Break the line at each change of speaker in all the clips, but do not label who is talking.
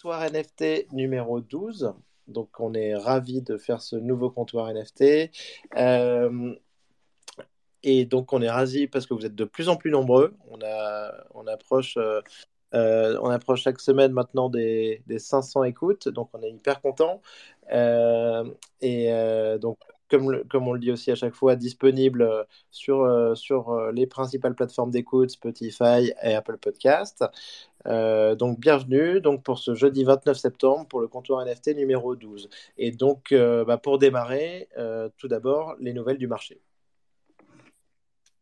comptoir NFT numéro 12. Donc, on est ravi de faire ce nouveau comptoir NFT. Euh, et donc, on est ravi parce que vous êtes de plus en plus nombreux. On, a, on, approche, euh, euh, on approche chaque semaine maintenant des, des 500 écoutes. Donc, on est hyper content. et donc, comme, on le dit aussi à chaque fois, disponible sur, sur les principales plateformes d'écoute, Spotify et Apple Podcast. Euh, donc bienvenue donc pour ce jeudi 29 septembre pour le comptoir NFT numéro 12. Et donc euh, bah, pour démarrer, euh, tout d'abord les nouvelles du marché.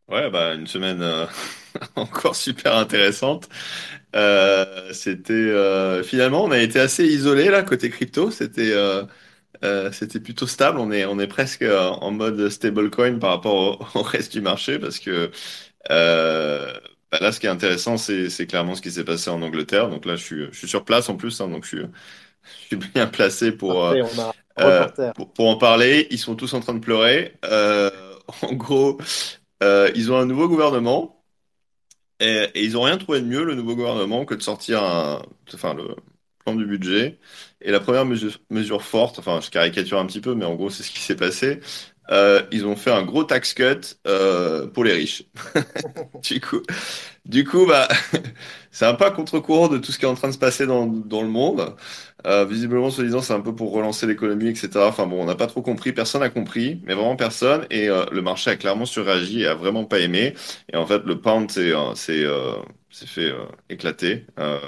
Ouais, bah, une semaine encore super intéressante. c'était finalement on a été assez isolé là côté crypto. C'était c'était plutôt stable. On est on est presque en mode stablecoin par rapport au, reste du marché parce que bah là, ce qui est intéressant, c'est clairement ce qui s'est passé en Angleterre. Donc là, je suis, je suis sur place en plus, hein, donc je suis, je suis bien placé pour, euh, euh, pour, pour, en parler. Ils sont tous en train de pleurer. Euh, en gros, euh, ils ont un nouveau gouvernement et, et ils n'ont rien trouvé de mieux, le nouveau gouvernement, que de sortir un, enfin, le du budget. Et la première mesure, mesure forte, enfin, je caricature un petit peu, mais en gros, c'est ce qui s'est passé. Euh, ils ont fait un gros tax cut euh, pour les riches. du coup, du coup, bah, c'est un à contre-courant de tout ce qui est en train de se passer dans, dans le monde. Euh, visiblement, soi-disant, c'est un peu pour relancer l'économie, etc. Enfin bon, on n'a pas trop compris, personne n'a compris, mais vraiment personne. Et euh, le marché a clairement surréagi et a vraiment pas aimé. Et en fait, le pound s'est fait éclater. Ouais.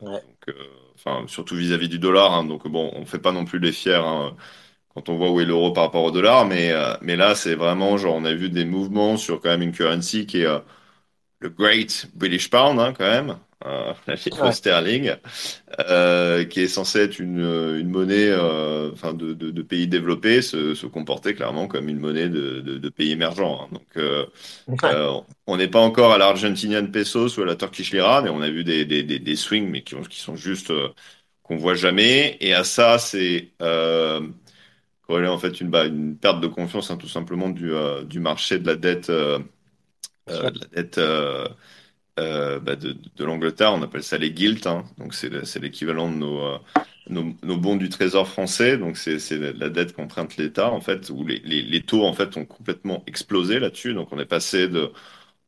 Donc, enfin, surtout vis-à-vis du dollar. Hein. donc bon, on fait pas non plus les fiers. Hein quand on voit où est l'euro par rapport au dollar, mais, euh, mais là, c'est vraiment, genre, on a vu des mouvements sur quand même une currency qui est euh, le Great British Pound, hein, quand même, euh, la livre sterling, euh, qui est censée être une, une monnaie enfin de, de, de, pays développés, se, se, comporter clairement comme une monnaie de, de pays émergents. Hein. Donc, on n'est pas encore à l'Argentinian pesos ou à la Turkish lira, mais on a vu des, des, des, des swings, mais qui, qui sont juste qu'on voit jamais. Et à ça, c'est en fait une, bah, une perte de confiance hein, tout simplement du, euh, du marché de la dette, euh, euh, de, la dette bah, de, de l'Angleterre. On appelle ça les gilts. Hein. donc c'est l'équivalent de nos, nos, nos, bons du Trésor français. Donc c'est la dette qu'emprunte l'État en fait, où les, les, les, taux en fait ont complètement explosé là-dessus. Donc on est passé de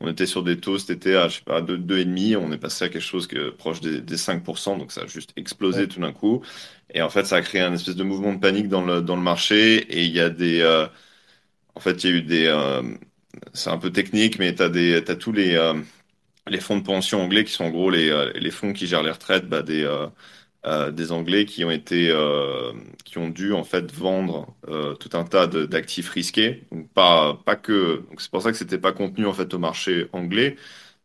on était sur des taux cet été à, je sais pas, 2,5, on est passé à quelque chose que, proche des, des 5%, donc ça a juste explosé tout d'un coup. Et en fait, ça a créé un espèce de mouvement de panique dans le, dans le marché. Et il y a des. Euh, en fait, il y a eu des. Euh, c'est un peu technique, mais tu as, des, as tous les, euh, les fonds de pension anglais qui sont en gros les, les fonds qui gèrent les retraites bah, des, des Anglais qui ont été. qui ont dû en fait vendre tout un tas d'actifs risqués. Donc, pas, pas que. Donc, c'est pour ça que c'était pas contenu en fait au marché anglais.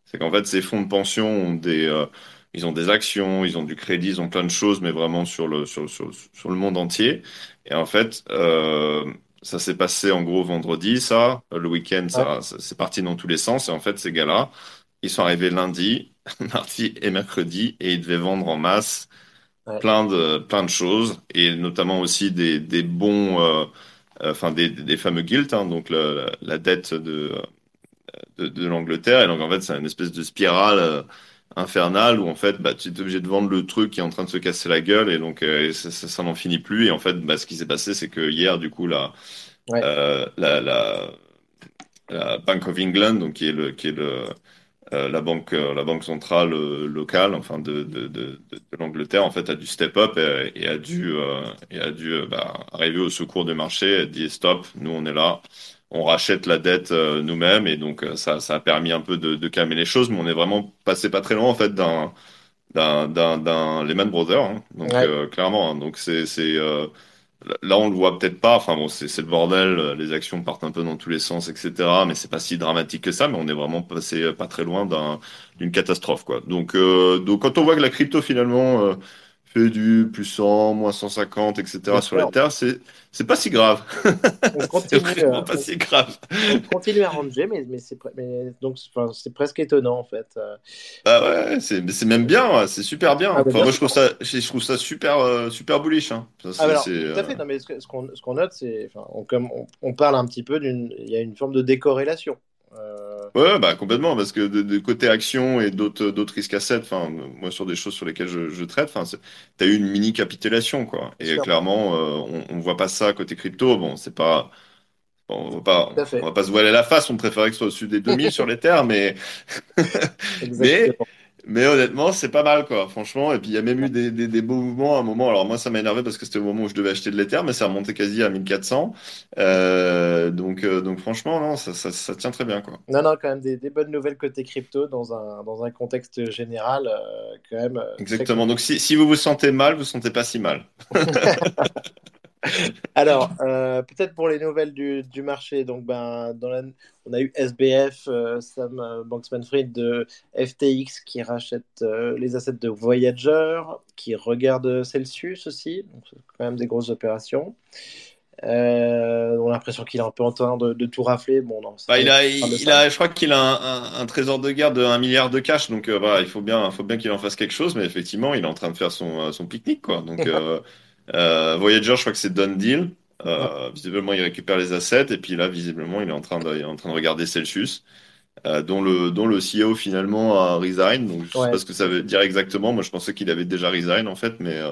C'est qu'en fait, ces fonds de pension ont des ils ont des actions, ils ont du crédit, ils ont plein de choses, mais vraiment sur le, sur, sur, sur le monde entier. Et en fait, euh, ça s'est passé en gros vendredi, ça. Le week-end, ça, c'est parti dans tous les sens. Et en fait, ces gars-là, ils sont arrivés lundi, mardi et mercredi, et ils devaient vendre en masse plein, de, plein de choses, et notamment aussi des, des bons, euh, euh enfin des, des fameux guilds, hein, donc la, la, dette de, de, de l'Angleterre. Et donc en fait, c'est une espèce de spirale euh, infernal où en fait bah, tu es obligé de vendre le truc qui est en train de se casser la gueule et donc euh, ça, ça, n'en finit plus et en fait bah, ce qui s'est passé c'est que hier du coup la, euh, la, la, la, Bank of England donc qui est le qui est le euh, la banque la banque centrale locale enfin de, de, de, de, l'Angleterre en fait a dû step up et, et a dû et a dû bah, arriver au secours du marché et dit stop nous on est là on rachète la dette euh, nous-mêmes et donc euh, ça, ça a permis un peu de, de, calmer les choses, mais on est vraiment passé pas très loin en fait d'un d'un d'un Lehman Brothers, hein. donc euh, clairement, hein. donc c'est c'est là on le voit peut-être pas, enfin bon c'est le bordel, les actions partent un peu dans tous les sens, etc. Mais c'est pas si dramatique que ça, mais on est vraiment passé pas très loin d'un d'une catastrophe quoi. Donc donc quand on voit que la crypto finalement fait du plus 100, moins 150, etc. sur la Terre, c'est, c'est pas si grave.
On continue,
euh, pas si grave.
On continue à ranger, mais, mais, c'est, mais donc, c'est presque étonnant en fait. Euh.
Bah ouais, c'est, c'est même bien, c'est super bien. Ah, enfin, moi, je trouve, ça, je trouve ça super, euh, super bullish. Hein.
Ça, ah, alors, tout à fait, non, mais ce, qu'on, ce qu'on note, c'est, on, on, on, parle un petit peu d'une, il y a une forme de décorrélation. Euh,
Ouais, bah complètement, parce que de, de côté action et d'autres d'autres risques assets, enfin moi sur des choses sur lesquelles je, je traite, enfin t'as eu une mini capitulation quoi. Et
sûr,
clairement, euh, on, on voit pas ça côté crypto. Bon, c'est pas, bon, on va pas, on va pas se voiler la face. On préférait que ce soit au-dessus des 2000 sur les terres, mais mais. Mais honnêtement, c'est pas mal quoi. Franchement, et puis il y a même eu des, des, des beaux mouvements à un moment. Alors moi, ça m'a énervé parce que c'était au moment où je devais acheter de l'Ether, mais ça a remonté quasi à 1400. Euh, donc euh, donc franchement, non, ça, ça ça tient très bien quoi.
Non, non, quand même des, des bonnes nouvelles côté crypto dans un, dans un contexte général, euh, quand même très.
Exactement. Donc si, si vous vous sentez mal, vous vous sentez pas si mal.
Alors, euh, peut-être pour les nouvelles du, du marché, donc ben, dans la- on a eu SBF, euh, Sam euh, Bankman-Fried de FTX qui rachète euh, les assets de Voyager, qui regarde Celsius aussi, donc c'est quand même des grosses opérations. Euh, on a l'impression qu'il est un peu en train de, de tout rafler. Bon, non,
Bah, il a, il a, je crois qu'il a un, un- un trésor de guerre de un milliard de cash, donc euh, voilà, il faut bien, faut bien qu'il en fasse quelque chose, mais effectivement, il est en train de faire son, son pique-nique, quoi. Donc, euh, Voyager, je crois que c'est done deal.
Ouais,
Euh, visiblement, il récupère les assets, et puis là, visiblement, il est en train de, il est en train de regarder Celsius, euh, dont le, dont le CEO finalement a resign. Donc, je sais pas ce que ça veut dire exactement. Moi, je pensais qu'il avait déjà resign, en fait, mais euh,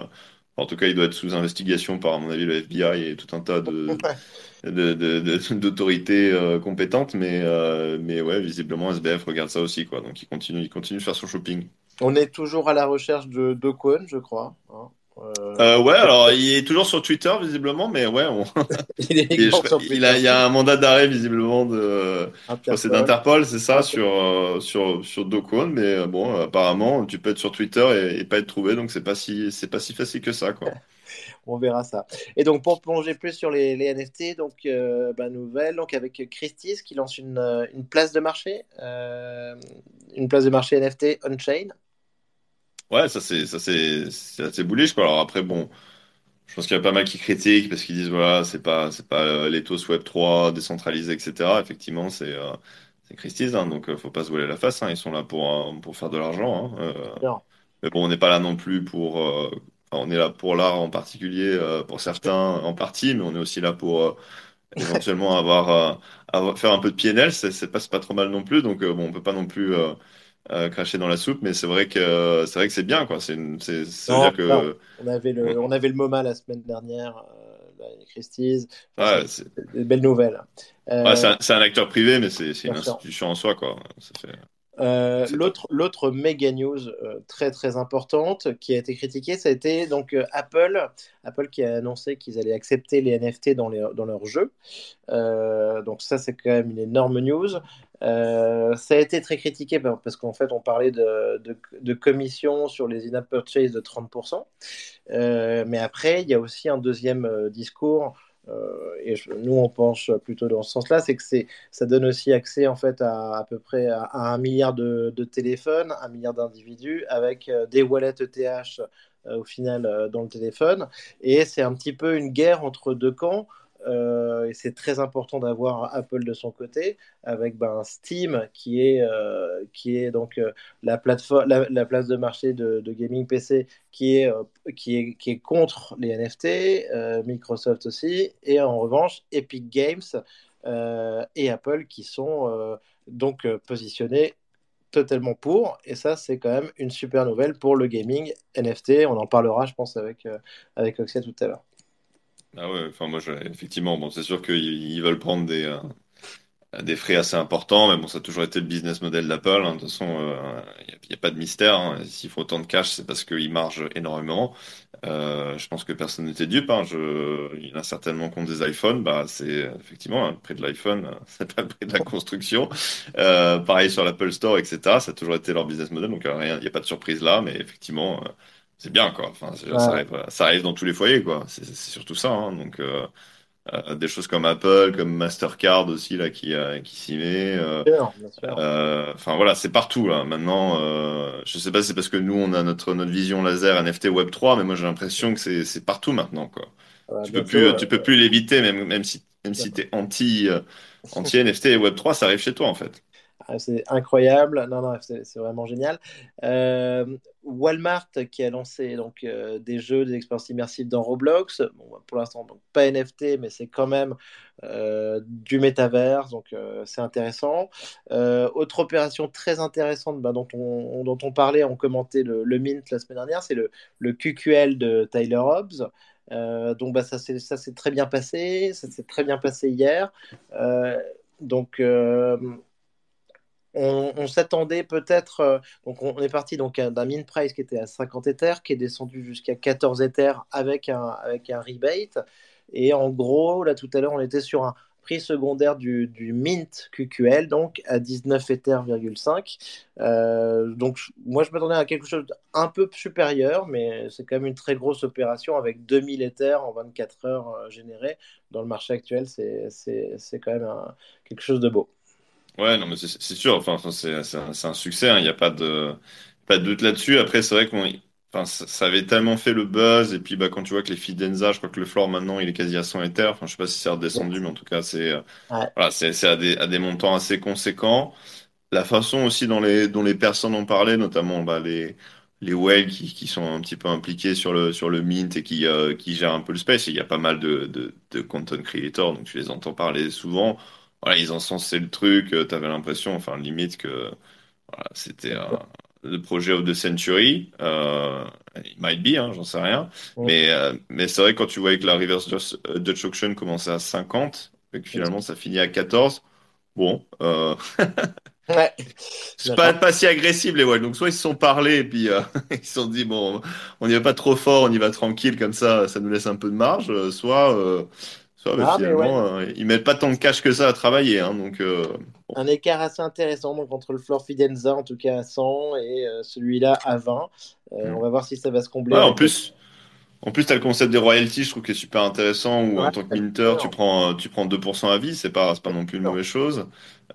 en tout cas, il doit être sous investigation par, à mon avis, le FBI et tout un tas de de, de- de- d'autorités euh, compétentes, mais, euh, mais ouais, visiblement SBF regarde ça aussi, quoi. Donc il continue, il continue de faire son shopping.
On est toujours à la recherche de d'Ocon, je crois. hein. Euh,
Euh, ouais, alors il est toujours sur Twitter, visiblement, mais ouais, on-
il est
il, est- je
également
crois-
sur
il a, il y a un mandat d'arrêt, visiblement, de, c'est
Interpol.
d'Interpol, c'est ça, sur, euh, sur, sur Kwon, mais bon, apparemment, tu peux être sur Twitter et, et pas être trouvé, donc c'est pas si, c'est pas si facile que ça, quoi.
On verra ça. Et donc, pour plonger plus sur les, les NFT, donc, euh, bah, nouvelle, donc avec Christie's qui lance une, une place de marché, euh, une place de marché NFT on-chain.
Ouais, ça c'est, ça c'est, c'est assez bullish, quoi. Alors après, bon. Je pense qu'il y a pas mal qui critiquent parce qu'ils disent voilà, c'est pas c'est pas euh, l'ethos Web 3 décentralisé, etc. Effectivement, c'est euh, c'est Christie's, hein, donc euh, faut pas se voiler la face. hein, ils sont là pour euh, pour faire de l'argent. hein, euh,
Non,
mais bon, on n'est pas là non plus pour. euh, enfin, on est là pour l'art en particulier, euh, pour certains en partie, mais on est aussi là pour euh, éventuellement avoir, euh, avoir faire un peu de PNL. C'est c'est pas c'est pas trop mal non plus. Donc euh, bon, on peut pas non plus euh, euh, cracher dans la soupe, mais c'est vrai que c'est vrai que c'est bien quoi. C'est c'est veut
non,
dire
non.
que
On avait le, on avait le MoMA la semaine dernière, euh, Christie's.
Ouais,
c'est
c'est
c'est des belles nouvelles.
Ouais, c'est
Euh,
un, c'est un acteur privé, mais c'est c'est une institution en soi, quoi. Ça fait...
Euh,
c'est
l'autre, l'autre méga news euh, très très importante qui a été critiquée, ça a été donc euh, Apple, Apple qui a annoncé qu'ils allaient accepter les NFT dans, les, dans leurs jeux. Euh, donc ça c'est quand même une énorme news. Euh, ça a été très critiqué par- parce qu'en fait on parlait de, de, commission sur les in-app purchases de 30%. Euh, mais après il y a aussi un deuxième euh, discours. euh, et nous, on pense plutôt dans ce sens-là, c'est que ça donne aussi accès en fait à à peu près à, à un milliard de, de téléphones, un milliard d'individus avec des wallets ETH au final dans le téléphone. Et c'est un petit peu une guerre entre deux camps. Euh, et c'est très important d'avoir Apple de son côté, avec ben, Steam qui est, euh, donc euh, la, plateforme, la, la place de marché de, gaming PC qui est, contre les NFT, Microsoft aussi, et en revanche Epic Games et Apple qui sont donc positionnés totalement pour, et ça c'est quand même une super nouvelle pour le gaming NFT, on en parlera je pense avec, avec Oxia tout à l'heure.
Ah ouais, enfin moi, effectivement, bon, c'est sûr qu'ils ils veulent prendre des, euh, des frais assez importants, mais bon, ça a toujours été le business model d'Apple. hein. De toute façon, il n'y a, a pas de mystère. hein. S'il faut autant de cash, c'est parce qu'ils margent énormément. Euh, je pense que personne n'était dupe. Hein. Je, il y en a certainement ont des iPhones. Bah, c'est effectivement hein, le prix de l'iPhone, euh, c'est pas le prix de la construction. Euh, pareil sur l'Apple Store, etc. Ça a toujours été leur business model, donc euh, il n'y a pas de surprise là, mais effectivement, euh, c'est bien quoi. Enfin, ça arrive, ça arrive dans tous les foyers quoi. C'est surtout ça. hein. Donc euh, euh, des choses comme Apple, comme Mastercard aussi là qui euh, qui s'y met. euh, Enfin voilà, c'est partout là. Maintenant, je sais pas si c'est parce que nous on a notre notre vision laser NFT Web 3, mais moi j'ai l'impression que c'est c'est partout maintenant quoi. Tu peux plus tu peux plus l'éviter même même si même si t'es anti anti NFT et Web 3, ça arrive chez toi en fait.
Ah, c'est incroyable. Non, non, c'est vraiment génial. Euh, Walmart qui a lancé donc euh, des jeux, des expériences immersives dans Roblox. Bon, bah, pour l'instant, pas NFT, mais c'est quand même euh, du métavers, donc c'est intéressant. Autre opération très intéressante bah, dont, on, dont on parlait, on commentait le, le Mint la semaine dernière, c'est le, QQL de Tyler Hobbs. Donc bah, ça s'est très bien passé, ça s'est très bien passé hier. Donc on, s'attendait peut-être, euh, donc on, est parti donc d'un min price qui était à 50 Ethers, qui est descendu jusqu'à 14 Ethers avec un, avec un rebate. Et en gros, là tout à l'heure, on était sur un prix secondaire du, du Mint QQL, donc à 19 Ethers,5. Euh, donc moi je m'attendais à quelque chose d'un peu supérieur, mais c'est quand même une très grosse opération avec 2000 Ethers en 24 heures euh, générés. Dans le marché actuel, c'est quand même un- quelque chose de beau.
Ouais, non, mais c'est c'est sûr. Enfin, enfin, c'est c'est un, c'est un succès. hein, Il n'y a pas de pas de doute là-dessus. Après, c'est vrai qu'on, enfin, ça, ça avait tellement fait le buzz. Et puis, bah, quand tu vois que les Fidenza, je crois que le floor maintenant, il est quasi à 100 Ether. Enfin, je sais pas si c'est redescendu, mais en tout cas, c'est euh,
Ouais,
voilà, c'est c'est à des à des montants assez conséquents. La façon aussi dont les, dont les personnes en parlaient, notamment bah, les, les whales qui, qui sont un petit peu impliqués sur le, sur le mint et qui, euh, qui gèrent un peu le space. Et il y a pas mal de, de, de content creators, donc tu les entends parler souvent. Voilà, ils encensaient le truc, tu avais l'impression, enfin limite que voilà, c'était euh, le projet of the century. Euh, it might be, hein, j'en sais rien.
ouais,
Mais, euh, mais c'est vrai que quand tu voyais que la reverse Dutch auction commençait à 50 et que finalement ça finit à 14, bon. Euh,
Ouais,
c'est pas, pas si agressif les Wild. Donc soit ils se sont parlé et puis euh, ils se sont dit bon, on n'y va pas trop fort, on y va tranquille comme ça, ça nous laisse un peu de marge. euh, soit, euh, bah,
Ah, ouais,
finalement euh, ils mettent pas tant de cash que ça à travailler. Hein, donc euh, bon.
un écart assez intéressant donc, entre le Flor Fidenza, en tout cas à 100, et euh, celui-là à 20. Euh, on va voir si ça va se combler
Ouais, en plus. En plus, tu as le concept des royalties, je trouve qu'il est super intéressant, où
Ouais,
en tant que minter, tu prends, tu prends 2% à vie, c'est pas, pas non plus une mauvaise chose.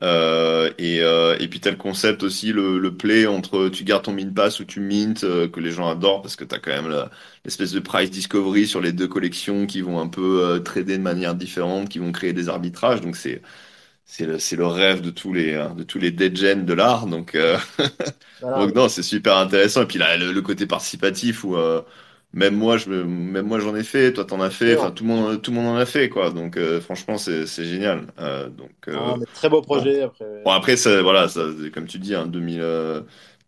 Euh, et, euh, et puis le concept aussi, le, le play entre tu gardes ton min pass ou tu mint, euh, que les gens adorent, parce que tu as quand même l'espèce de price discovery sur les deux collections qui vont un peu euh, trader de manière différente, qui vont créer des arbitrages. Donc c'est, c'est le, c'est le rêve de tous les, euh, de tous les degens de l'art. Donc, euh,
Voilà,
donc non, c'est super intéressant. Et puis là, le, le côté participatif où euh, même moi, je, me- même moi j'en ai fait, toi t'en as fait, enfin tout le monde, tout le monde en a fait quoi. Donc euh, franchement, c'est c'est génial. Euh, donc
Ah,
euh,
mais très beau
bon,
projet après.
bon après ça, voilà, ça, comme tu dis, hein, 2000, euh,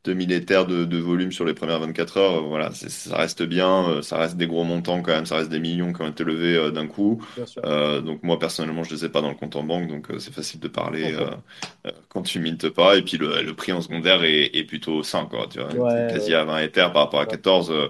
2000 Ethers de, de volume sur les premières 24 heures, euh, voilà, c'est- ça reste bien, euh, ça reste des gros montants quand même, ça reste des millions qui ont été levés euh, d'un coup.
Bien sûr.
Euh, donc moi personnellement, je les ai pas dans le compte en banque, donc euh, c'est facile de parler euh, euh, quand tu mintes pas. Et puis le, le prix en secondaire est, est plutôt sain, quoi. Tu vois, t'es
Ouais,
quasi
ouais,
à 20 Ethers par rapport à
ouais.
14. euh,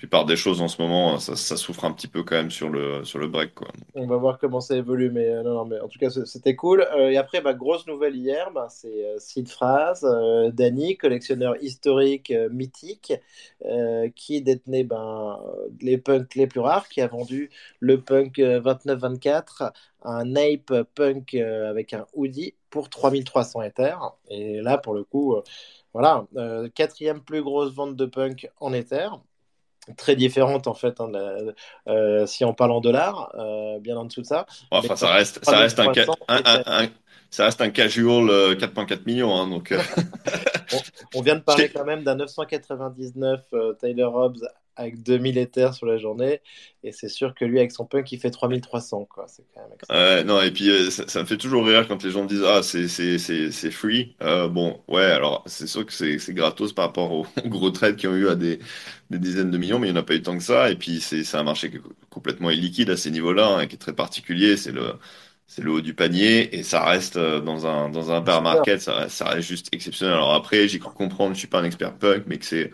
plupart des choses en ce moment, ça, souffre un petit peu quand même sur le, sur le break, quoi.
On va voir comment ça évolue, mais euh, non, non, mais en tout cas, c'était cool. Euh, et après, bah, grosse nouvelle hier, bah, c'est euh, Sid euh, Danny, collectionneur historique mythique, qui détenait ben, les punks les plus rares, qui a vendu le punk euh, 29-24, un ape punk avec un hoodie pour 3300 Ethers. Et là, pour le coup, voilà, quatrième plus grosse vente de punk en Ethers très différente en fait, hein, de la- euh, si on parle en dollars, euh, bien en dessous de ça. Mais
Enfin, ça reste, ça reste un, ca-
3300
un, un-
était-
un- ça reste un casual euh, 4.4 millions, hein, donc. euh,
On, on vient de parler quand même d'un 999 euh, Tyler Hobbs avec 2000 Ethers sur la journée, et c'est sûr que lui avec son punk il fait 3300 quoi. C'est quand même.
Euh, non, et puis euh, ça, ça me fait toujours rire quand les gens disent Ah, c'est c'est c'est c'est free. Euh, bon, ouais, alors c'est sûr que c'est c'est gratos par rapport aux gros trades qui ont eu à des, des dizaines de millions, mais il n'y en a pas eu tant que ça. Et puis c'est c'est un marché qui est complètement illiquide à ces niveaux-là, hein, qui est très particulier. C'est le c'est le haut du panier et ça reste euh, dans un dans un bear market, ça, reste- ça reste juste exceptionnel. Alors après, j'ai cru comprendre, je suis pas un expert punk, mais que c'est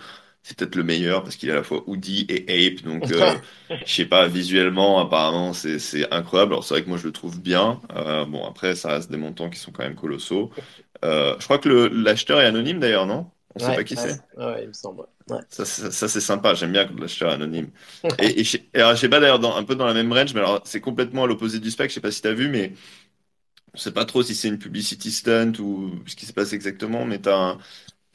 c'est peut-être le meilleur parce qu'il est à la fois Woody et Ape, donc. euh, je sais pas, visuellement, apparemment, c'est incroyable. Alors, c'est vrai que moi, je le trouve bien. Euh, bon, après, ça reste des montants qui sont quand même colossaux. Euh, je crois que l'acheteur est anonyme d'ailleurs, non? On sait
Ouais,
pas qui
ouais,
c'est.
ouais, il me semble.
Ça, ça, ça, c'est sympa. J'aime bien quand l'acheteur est anonyme. Et, et, je et alors, je sais pas d'ailleurs, un peu dans la même range, mais alors, c'est complètement à l'opposé du spec. Je sais pas si t'as vu, mais on sait pas trop si c'est une publicity stunt ou ce qui se passe exactement. Mais t'as un,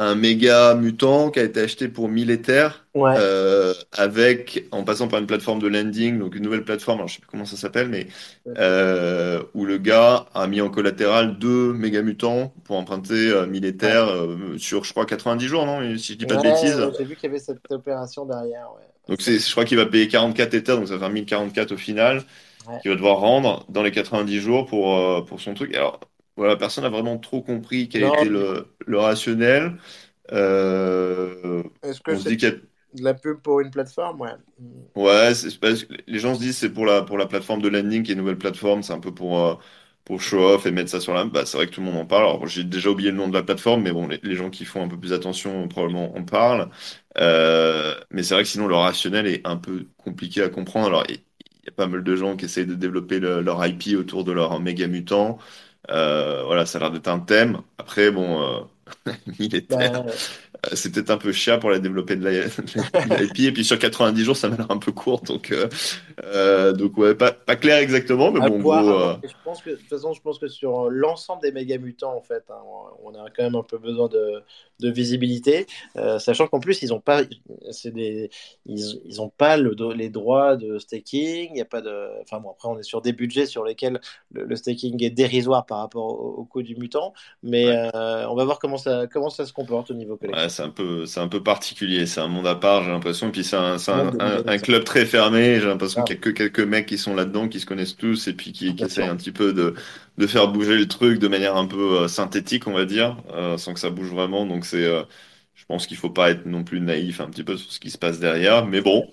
un méga mutant qui a été acheté pour 1000 Ethers,
Ouais,
euh, avec, en passant par une plateforme de lending, donc une nouvelle plateforme, alors je sais plus comment ça s'appelle, mais euh, où le gars a mis en collatéral deux méga mutants pour emprunter euh, 1000
ouais.
Ethers euh, sur, je crois, 90 jours, non? Si je dis pas de bêtises.
j'ai vu qu'il y avait cette opération derrière.
Donc c'est, je crois qu'il va payer 44 Ethers, donc ça faire 1044 au final, qu'il va devoir rendre dans les 90 jours pour, pour son truc. Alors, voilà, personne n'a vraiment trop compris quel était
Non,
le, le rationnel. Euh,
est-ce que c'est de la pub pour une plateforme? Ouais.
Ouais, parce que les gens se disent c'est pour la pour la plateforme de landing qui est une nouvelle plateforme, c'est un peu pour euh, pour show off et mettre ça sur la. Bah, c'est vrai que tout le monde en parle. Alors j'ai déjà oublié le nom de la plateforme, mais bon, les, les gens qui font un peu plus attention probablement en parlent. Euh, mais c'est vrai que sinon le rationnel est un peu compliqué à comprendre. Alors il y a pas mal de gens qui essayent de développer le- leur IP autour de leur méga mutant. Euh, voilà, ça a l'air d'être un thème. Après, bon, euh, militaire. Euh, C'est peut-être un peu chiant pour la développer de la- de. Et puis sur 90 jours, ça m'a l'air un peu court. Donc, euh, euh, donc ouais, pas, pas clair exactement. Mais
À
bon,
voir,
gros,
Et Je pense que, de toute façon, je pense que sur l'ensemble des méga mutants, en fait, hein, on a quand même un peu besoin de, de visibilité, euh, sachant qu'en plus, ils ont pas, c'est des, ils, ils ont pas le, les droits de staking. Y a pas de, enfin bon, après, on est sur des budgets sur lesquels le, le staking est dérisoire par rapport au, au coût du mutant, mais
ouais,
euh, on va voir comment ça, comment ça se comporte au niveau
ouais,
collectif.
C'est un peu, c'est un peu particulier. C'est un monde à part, j'ai l'impression. Et puis c'est un, c'est club très fermé. J'ai l'impression
Ah,
qu'il y a que quelques mecs qui sont là-dedans, qui se connaissent tous et puis qui, qui
bien
essayent un petit peu de, de faire bouger le truc de manière un peu euh, synthétique, on va dire, euh, sans que ça bouge vraiment. Donc c'est, euh, je pense qu'il faut pas être non plus naïf un petit peu sur ce qui se passe derrière. Mais bon.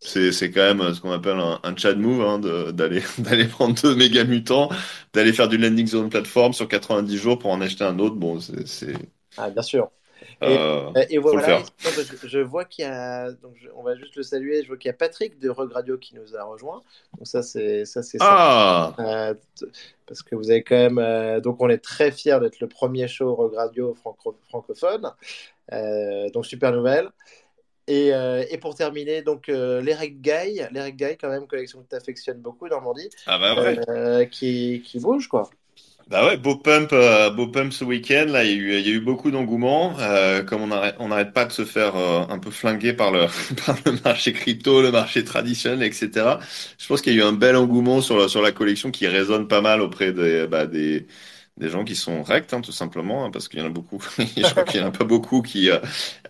C'est, c'est quand même ce qu'on appelle un, un Chad move, hein, de- d'aller, d'aller prendre deux méga mutants, d'aller faire du landing une plateforme sur 90 jours pour en acheter un autre. Bon, c'est, c'est,
Ah, bien sûr. Et,
euh,
euh, et voilà, je vois qu'il y a, donc je- on va juste le saluer, je vois qu'il y a Patrick de Regradio qui nous a rejoint. Donc ça c'est ça c'est.
Ah!
Euh, t- parce que vous avez quand même, euh, donc on est très fiers d'être le premier show Regradio franco- francophone. Euh, donc super nouvelle. Et, euh, et pour terminer, donc euh, l'Eric Guy, l'Eric Guy quand même collection que tu affectionnes beaucoup, Normandie,
Ah bah ouais.
euh, qui, qui bouge quoi.
Bah ouais, beau pump, euh, beau pump ce week-end. Là, il y a eu, y a eu beaucoup d'engouement. Euh, comme on arrête, on n'arrête pas de se faire euh, un peu flinguer par le, par le marché crypto, le marché traditionnel, etc. Je pense qu'il y a eu un bel engouement sur la, sur la collection qui résonne pas mal auprès des, bah, des, des gens qui sont rects, hein, tout simplement, hein, parce qu'il y en a beaucoup. Je crois qu'il y en a pas beaucoup qui, euh,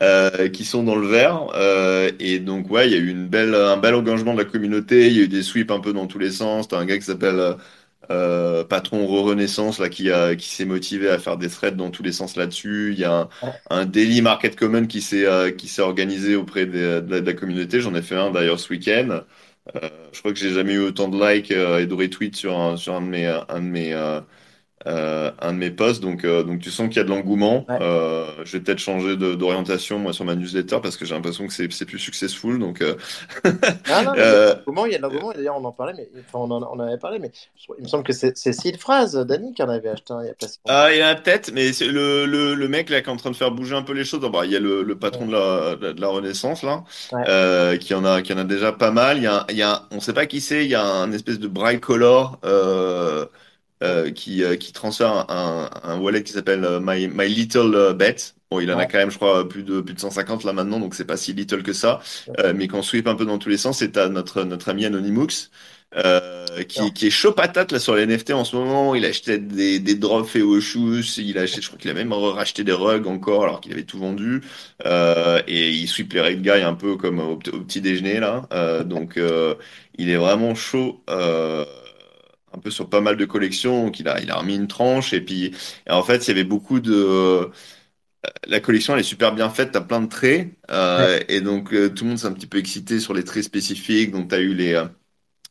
euh, qui sont dans le vert. Et donc, ouais, il y a eu une belle, un bel engagement de la communauté. Il y a eu des sweeps un peu dans tous les sens. T'as un gars qui s'appelle euh, patron Re-Renaissance là qui a qui s'est motivé à faire des threads dans tous les sens là-dessus. Il y a un, un daily market comment qui s'est euh, qui s'est organisé auprès des- de, la, de la communauté. J'en ai fait un d'ailleurs ce week-end. Euh, je crois que j'ai jamais eu autant de likes euh, et de retweets sur un, sur un de mes un de mes euh, euh, un de mes posts. Donc euh, donc tu sens qu'il y a de l'engouement.
Ouais.
Euh, je vais peut-être changer d'orientation moi sur ma newsletter parce que j'ai l'impression que c'est plus successful. Donc
non, il y a de l'engouement, d'ailleurs on en parlait, mais enfin, on en, on avait parlé, mais il me semble que c'est Seed Phrase, Dany, qui en avait acheté un il y a pas si longtemps.
Ah, il y en a peut-être, mais c'est le, le, le mec là qui est en train de faire bouger un peu les choses. Bah, il y a le, le patron de la, de la Renaissance là,
Ouais.
qui en a, qui en a déjà pas mal. Il y a, il y a, on sait pas qui c'est. Il y a un espèce de bright color euh, euh, qui, euh, qui transfère un, un wallet qui s'appelle euh, My, My Little euh, Bet. Bon, il en a
Ouais.
quand même, je crois, plus de plus de 150 là maintenant, donc c'est pas si little que ça. Euh, mais qu'on sweep un peu dans tous les sens, c'est à notre notre ami Anonymous. Euh, qui, qui est chaud patate là sur les NFT en ce moment. Il achetait des, des drops faits au shoes. Il a acheté, je crois qu'il a même racheté des rugs encore alors qu'il avait tout vendu. Euh, et il sweep les raid guys un peu comme au, au petit déjeuner là. Euh, donc euh, il est vraiment chaud. Euh, un peu sur pas mal de collections, donc il a, il a remis une tranche et puis et en fait il y avait beaucoup de la collection elle est super bien faite, t'as plein de traits
Ouais.
euh, et donc euh, tout le monde s'est un petit peu excité sur les traits spécifiques, donc t'as eu les euh,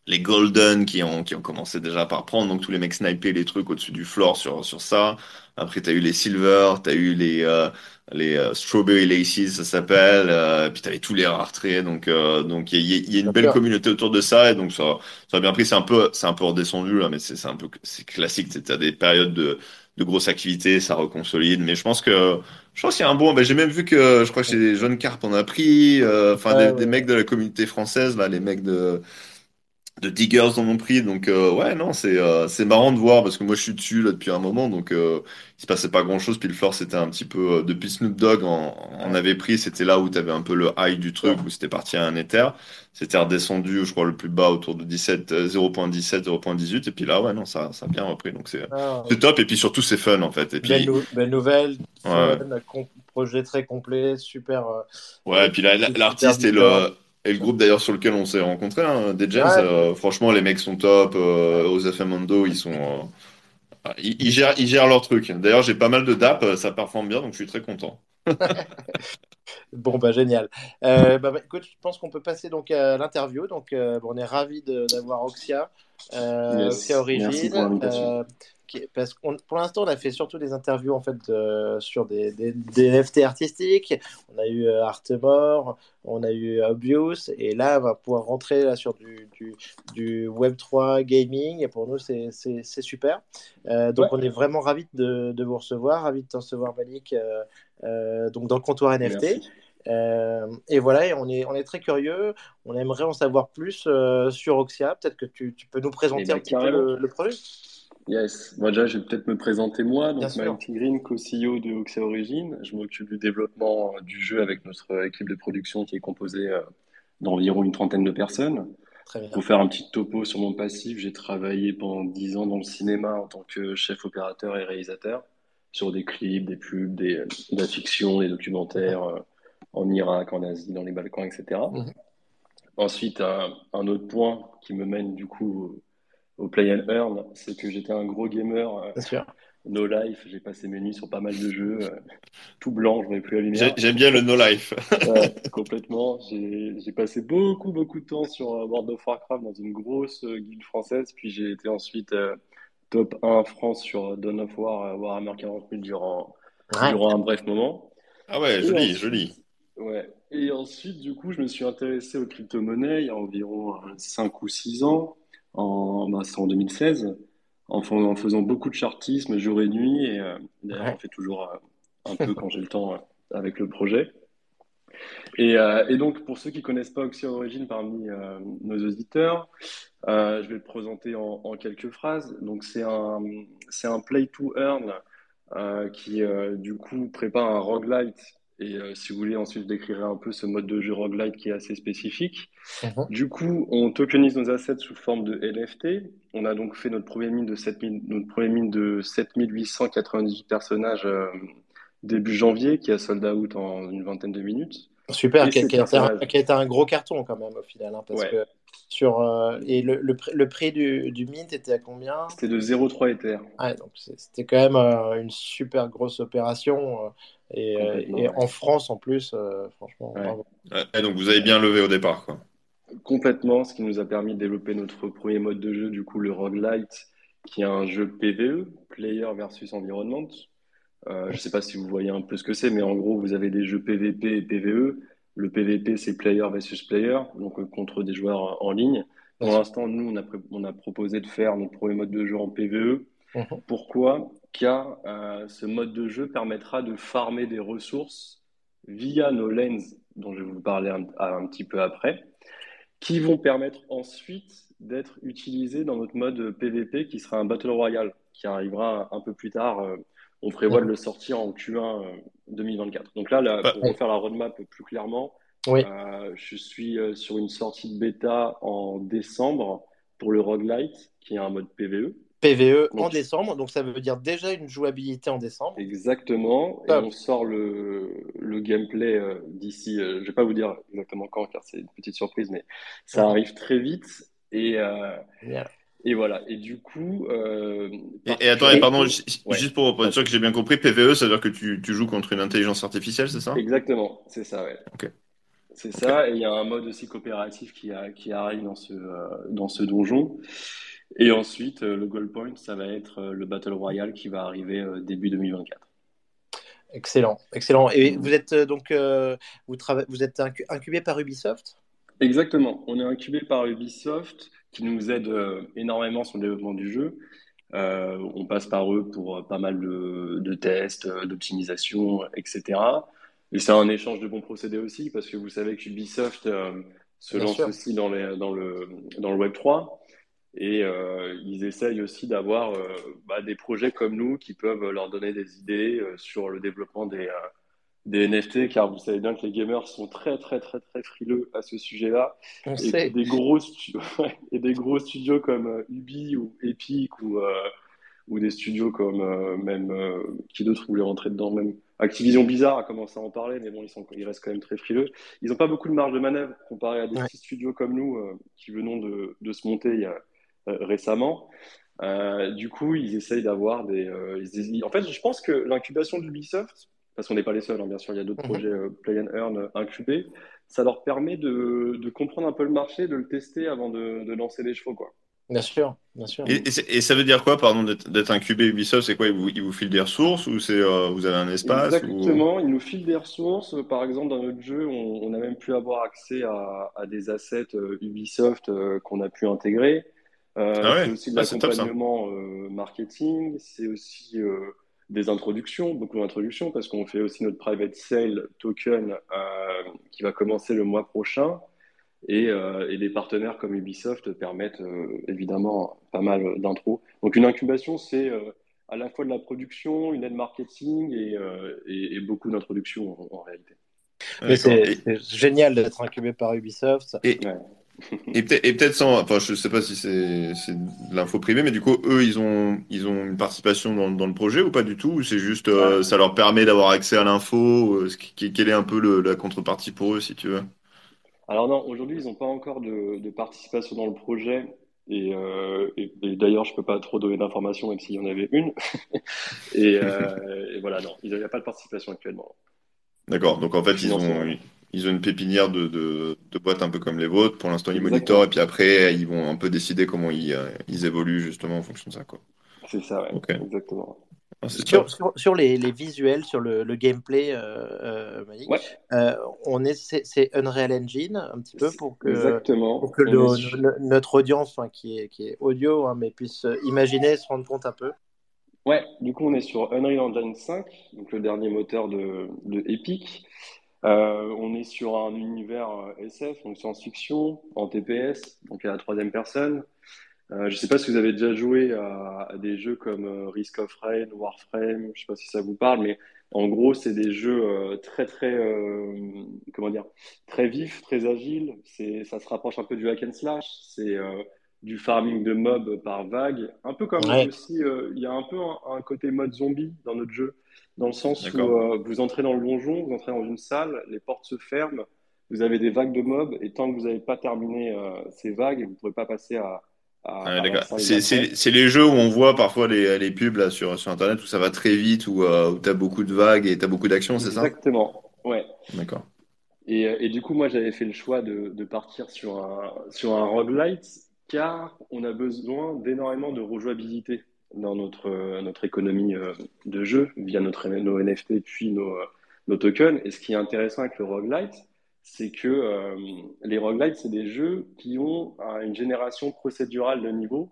les Golden qui ont, qui ont commencé déjà par prendre, donc tous les mecs sniper les trucs au-dessus du floor sur, sur ça. Après, t'as eu les Silver, t'as eu les, euh, les euh, Strawberry Laces, ça s'appelle, euh, puis t'avais tous les rares traits, donc euh, donc il y, a il y a une
Bien
belle
sûr.
communauté autour de ça, et donc ça, ça a bien pris, c'est un peu, c'est un peu redescendu là, mais c'est c'est un peu, c'est classique, c'est t'as des périodes de, de grosse activité, ça reconsolide, mais je pense que, je pense qu'il y a un bon, ben, j'ai même vu que, je crois que chez les jeunes carpes on a pris, euh, enfin
Ouais,
des,
ouais,
des mecs de la communauté française, là, les mecs de de Diggers dans mon prix. Donc, euh, ouais, non, c'est euh, c'est marrant de voir parce que moi, je suis dessus là depuis un moment. Donc, euh, il se passait pas grand-chose. Puis le floor, c'était un petit peu. euh, depuis Snoop Dogg en, en avait pris. C'était là où tu avais un peu le high du truc, où c'était parti à un Ether. C'était redescendu, je crois, le plus bas autour de 17, euh, 0.17, 0.18. Et puis là, ouais, non, ça, ça a bien repris. Donc, c'est
Ah,
top. Et puis surtout, c'est fun en fait. Et
belle,
puis,
nou- belle nouvelle,
ouais,
fun, projet très complet, super.
ouais, et puis l'artiste
beater.
le. Et le groupe d'ailleurs sur lequel on s'est rencontrés, hein, des Gens,
Ouais.
euh, franchement les mecs sont top, euh, aux FM Mondo ils sont, euh, Ils, ils gèrent, ils gèrent leur truc. D'ailleurs, j'ai pas mal de DAP, ça performe bien, donc je suis très content.
Bon, bah génial. Euh, bah, bah, écoute, je pense qu'on peut passer donc à l'interview. Donc, euh, bon, on est ravis d'avoir Oxia, euh,
Yes,
Oxia
merci
Euh, qui- parce qu'on pour l'instant, on a fait surtout des interviews en fait euh, sur des, des, des NFT artistiques. On a eu euh, Artemore, on a eu Obvious, et là, on va pouvoir rentrer là sur du, du, du Web 3 gaming. Et pour nous, c'est c'est- c'est super. Euh, donc,
Ouais.
on est vraiment ravis de, de vous recevoir, ravis de te recevoir, Malik. euh, euh, donc dans le comptoir NFT.
Merci.
Euh, et voilà, et on est, on est très curieux. On aimerait en savoir plus euh, sur Oxia. Peut-être que tu, tu peux nous présenter
Eh ben,
un petit peu le, le projet.
Yes. Moi, déjà, je vais peut-être me présenter moi. Donc. Mike Tigrine, co-CEO de Oxia Origin. Je m'occupe du développement euh, du jeu avec notre équipe de production qui est composée euh, d'environ une trentaine de personnes.
Très bien.
Pour faire un petit topo sur mon passif, j'ai travaillé pendant dix ans dans le cinéma en tant que chef opérateur et réalisateur sur des clips, des pubs, des, euh, de la fiction, des documentaires euh, en Irak, en Asie, dans les Balkans, etc.
Mhm.
Ensuite, un, un autre point qui me mène du coup au Play and Earn, c'est que j'étais un gros gamer, euh,
Bien sûr.
no life, j'ai passé mes nuits sur pas mal de jeux, euh, tout blanc, je n'avais plus la lumière.
J'aime bien le no life.
Ouais, complètement. J'ai passé beaucoup, beaucoup de temps sur euh, World of Warcraft dans une grosse guilde française. Puis j'ai été ensuite euh, top 1 France sur Dawn of War, Warhammer 40 000 durant,
Ouais.
durant un bref moment.
Ah ouais,
Et
joli,
ensuite-
joli.
Ouais. Et ensuite, du coup, je me suis intéressé aux crypto-monnaies il y a environ 5 ou 6 ans. En, c'est en 2016. En, fais- en faisant beaucoup de chartisme jour et nuit. Et euh, d'ailleurs,
Ouais.
on fait toujours euh, un peu quand j'ai le temps euh, avec le projet. Et, euh, et donc, pour ceux qui connaissent pas Oxia Origin parmi nos auditeurs, je vais le présenter en, en quelques phrases. Donc, c'est un, c'est un play to earn qui, du coup, prépare un roguelite. Et euh, si vous voulez, ensuite, je décrirai un peu ce mode de jeu roguelite qui est assez spécifique.
Mhm.
Du coup, on tokenise nos assets sous forme de NFT. On a donc fait notre premier mine de 7000, notre premier mine de 7898 personnages euh, début janvier, qui a sold out en une vingtaine de minutes.
Super, qui qui a été un,
personnages.
qui a été un gros carton quand même au final. hein, parce
Ouais.
que sur, euh, et le, le, prix- le prix du, du mint était à combien?
C'était de 0,3 Ether.
Ouais, donc c'était quand même une super grosse opération. Et, euh, et en France en plus, euh, franchement,
Ouais.
Ouais, donc vous avez bien levé au départ, quoi.
Complètement, ce qui nous a permis de développer notre premier mode de jeu, du coup le roguelite, qui est un jeu PVE, Player versus Environment. Euh, je ne sais pas si vous voyez un peu ce que c'est, mais en gros, vous avez des jeux PVP et PVE. Le PVP, c'est Player versus Player, donc euh, contre des joueurs en ligne. Pour l'instant, nous, on a, pré- on a proposé de faire notre premier mode de jeu en PVE.
Mhm.
Pourquoi? Car euh, ce mode de jeu permettra de farmer des ressources via nos lens, dont je vais vous parler un, un petit peu après, qui vont permettre ensuite d'être utilisés dans notre mode PVP qui sera un Battle Royale, qui arrivera un peu plus tard. Euh, On prévoit de le sortir en Q1 euh, 2024. Donc là, là,
Ouais.
pour refaire la roadmap plus clairement,
Oui.
euh, je suis euh, sur une sortie de bêta en décembre pour le roguelite, qui est un mode PVE.
PVE en décembre, donc ça veut dire déjà une jouabilité en décembre.
Exactement. Et on sort le, le gameplay euh, d'ici, euh, je vais pas vous dire exactement quand, car c'est une petite surprise, mais ça arrive très vite. Et, euh, et voilà. Et du coup, euh,
Et, et attends, et pardon,
Ouais.
juste pour, pour être sûr que j'ai bien compris, PVE, ça veut dire que tu, tu joues contre une intelligence artificielle, c'est ça?
Exactement, c'est ça, ouais.
Ok.
C'est ça, et il y a un mode aussi coopératif qui, a- qui arrive dans ce, euh, dans ce donjon. Et ensuite, euh, le goal point, ça va être euh, le Battle Royale qui va arriver euh, début 2024.
Excellent, excellent. Et vous êtes donc euh, vous, vous êtes incu- incubé par Ubisoft?
Exactement, on est incubé par Ubisoft qui nous aide euh, énormément sur le développement du jeu. Euh, on passe par eux pour pas mal de, de tests, d'optimisation, etc. Et c'est un échange de bons procédés aussi parce que vous savez que Ubisoft, se lancent aussi dans, les, dans, le, dans le Web 3. Et euh, ils essayent aussi d'avoir euh, bah, des projets comme nous qui peuvent leur donner des idées euh, sur le développement des, des NFT, car vous savez bien que les gamers sont très, très, très, très frileux à ce sujet-là. Et, des gros et des gros studios comme Ubi ou Epic ou, ou des studios comme même qui d'autres voulaient rentrer dedans, même Activision Bizarre a commencé à en parler, mais bon, ils, sont, ils restent quand même très frileux. Ils n'ont pas beaucoup de marge de manœuvre comparé à des petits studios comme nous qui venons de, de se monter il y a récemment. Euh, du coup, ils essayent d'avoir des, euh, En fait, je pense que l'incubation d'Ubisoft, parce qu'on n'est pas les seuls, hein, bien sûr, il y a d'autres mhm. projets Play and Earn incubés, ça leur permet de, de, comprendre un peu le marché, de le tester avant de, de lancer les chevaux, quoi.
Bien sûr, bien sûr.
Et, et, ça veut dire quoi, pardon, d'être incubé Ubisoft? C'est quoi ils vous, ils vous filent des ressources ou c'est vous avez un espace
Exactement, ils nous filent des ressources. Par exemple, dans notre jeu, on, on a même pu avoir accès à, à des assets Ubisoft qu'on a pu intégrer. Euh, ah c'est aussi de ah, l'accompagnement euh, marketing, c'est aussi euh, des introductions, beaucoup d'introductions, parce qu'on fait aussi notre private sale token qui va commencer le mois prochain. Et, et des partenaires comme Ubisoft permettent évidemment pas mal d'intros. Donc une incubation, c'est à la fois de la production, une aide marketing et, et, beaucoup d'introductions en, réalité.
C'est génial d'être incubé par Ubisoft.
Et, et peut-être sans, enfin, je sais pas si c'est de l'info privée, mais du coup, eux, ils ont, ils ont une participation dans, dans le projet ou pas du tout Ou c'est juste, euh, ça leur permet d'avoir accès à l'info euh, Quelle est un peu le, la contrepartie pour eux, si tu veux?
Alors non, aujourd'hui, ils n'ont pas encore de, de, participation dans le projet. Et, euh, et, d'ailleurs, je peux pas trop donner d'informations, même s'il y en avait une. et, et, voilà, non, il n'y a pas de participation actuellement.
D'accord, donc en fait, ils ont, ils ont une pépinière de, de, de, boîtes un peu comme les vôtres. Pour l'instant, ils monitorent et puis après, ils vont un peu décider comment ils, euh, ils évoluent justement en fonction de ça.
C'est ça, ouais. exactement.
Ah, sur, sur, sur, les, les, visuels, sur le, le gameplay, euh, euh, euh on est c'est Unreal Engine un petit peu pour que,
exactement.
Pour que le, notre audience, qui, est, qui est audio, hein, mais puisse imaginer, se rendre compte un peu.
Ouais, du coup on est sur Unreal Engine 5, donc le dernier moteur de, de Epic. Euh, on est sur un univers euh, SF, donc science-fiction, en TPS, donc à la troisième personne. Euh, je ne sais pas si vous avez déjà joué à, des jeux comme Risk of Rain, Warframe, je ne sais pas si ça vous parle, mais en gros, c'est des jeux très, très, comment dire, très vifs, très agiles. Ça se rapproche un peu du hack and slash. C'est du farming de mobs par vague. Un peu comme aussi, il y a un peu un, côté mode zombie dans notre jeu dans le sens où euh, vous entrez dans le donjon, vous entrez dans une salle, les portes se ferment, vous avez des vagues de mobs, et tant que vous n'avez pas terminé euh, ces vagues, vous ne pourrez pas passer à.
à, c'est les jeux où on voit parfois les, les pubs là, sur, sur Internet où ça va très vite, où, euh, où tu as beaucoup de vagues et tu as beaucoup d'actions, c'est ça?
Exactement, ouais.
D'accord.
Et, et, du coup, moi, j'avais fait le choix de, de, partir sur un, sur un roguelite car on a besoin d'énormément de rejouabilité dans notre, euh, notre économie euh, de jeu via notre, nos NFT puis nos, euh, nos tokens. Et ce qui est intéressant avec le roguelite, c'est que les roguelites, c'est des jeux qui ont une génération procédurale de niveau.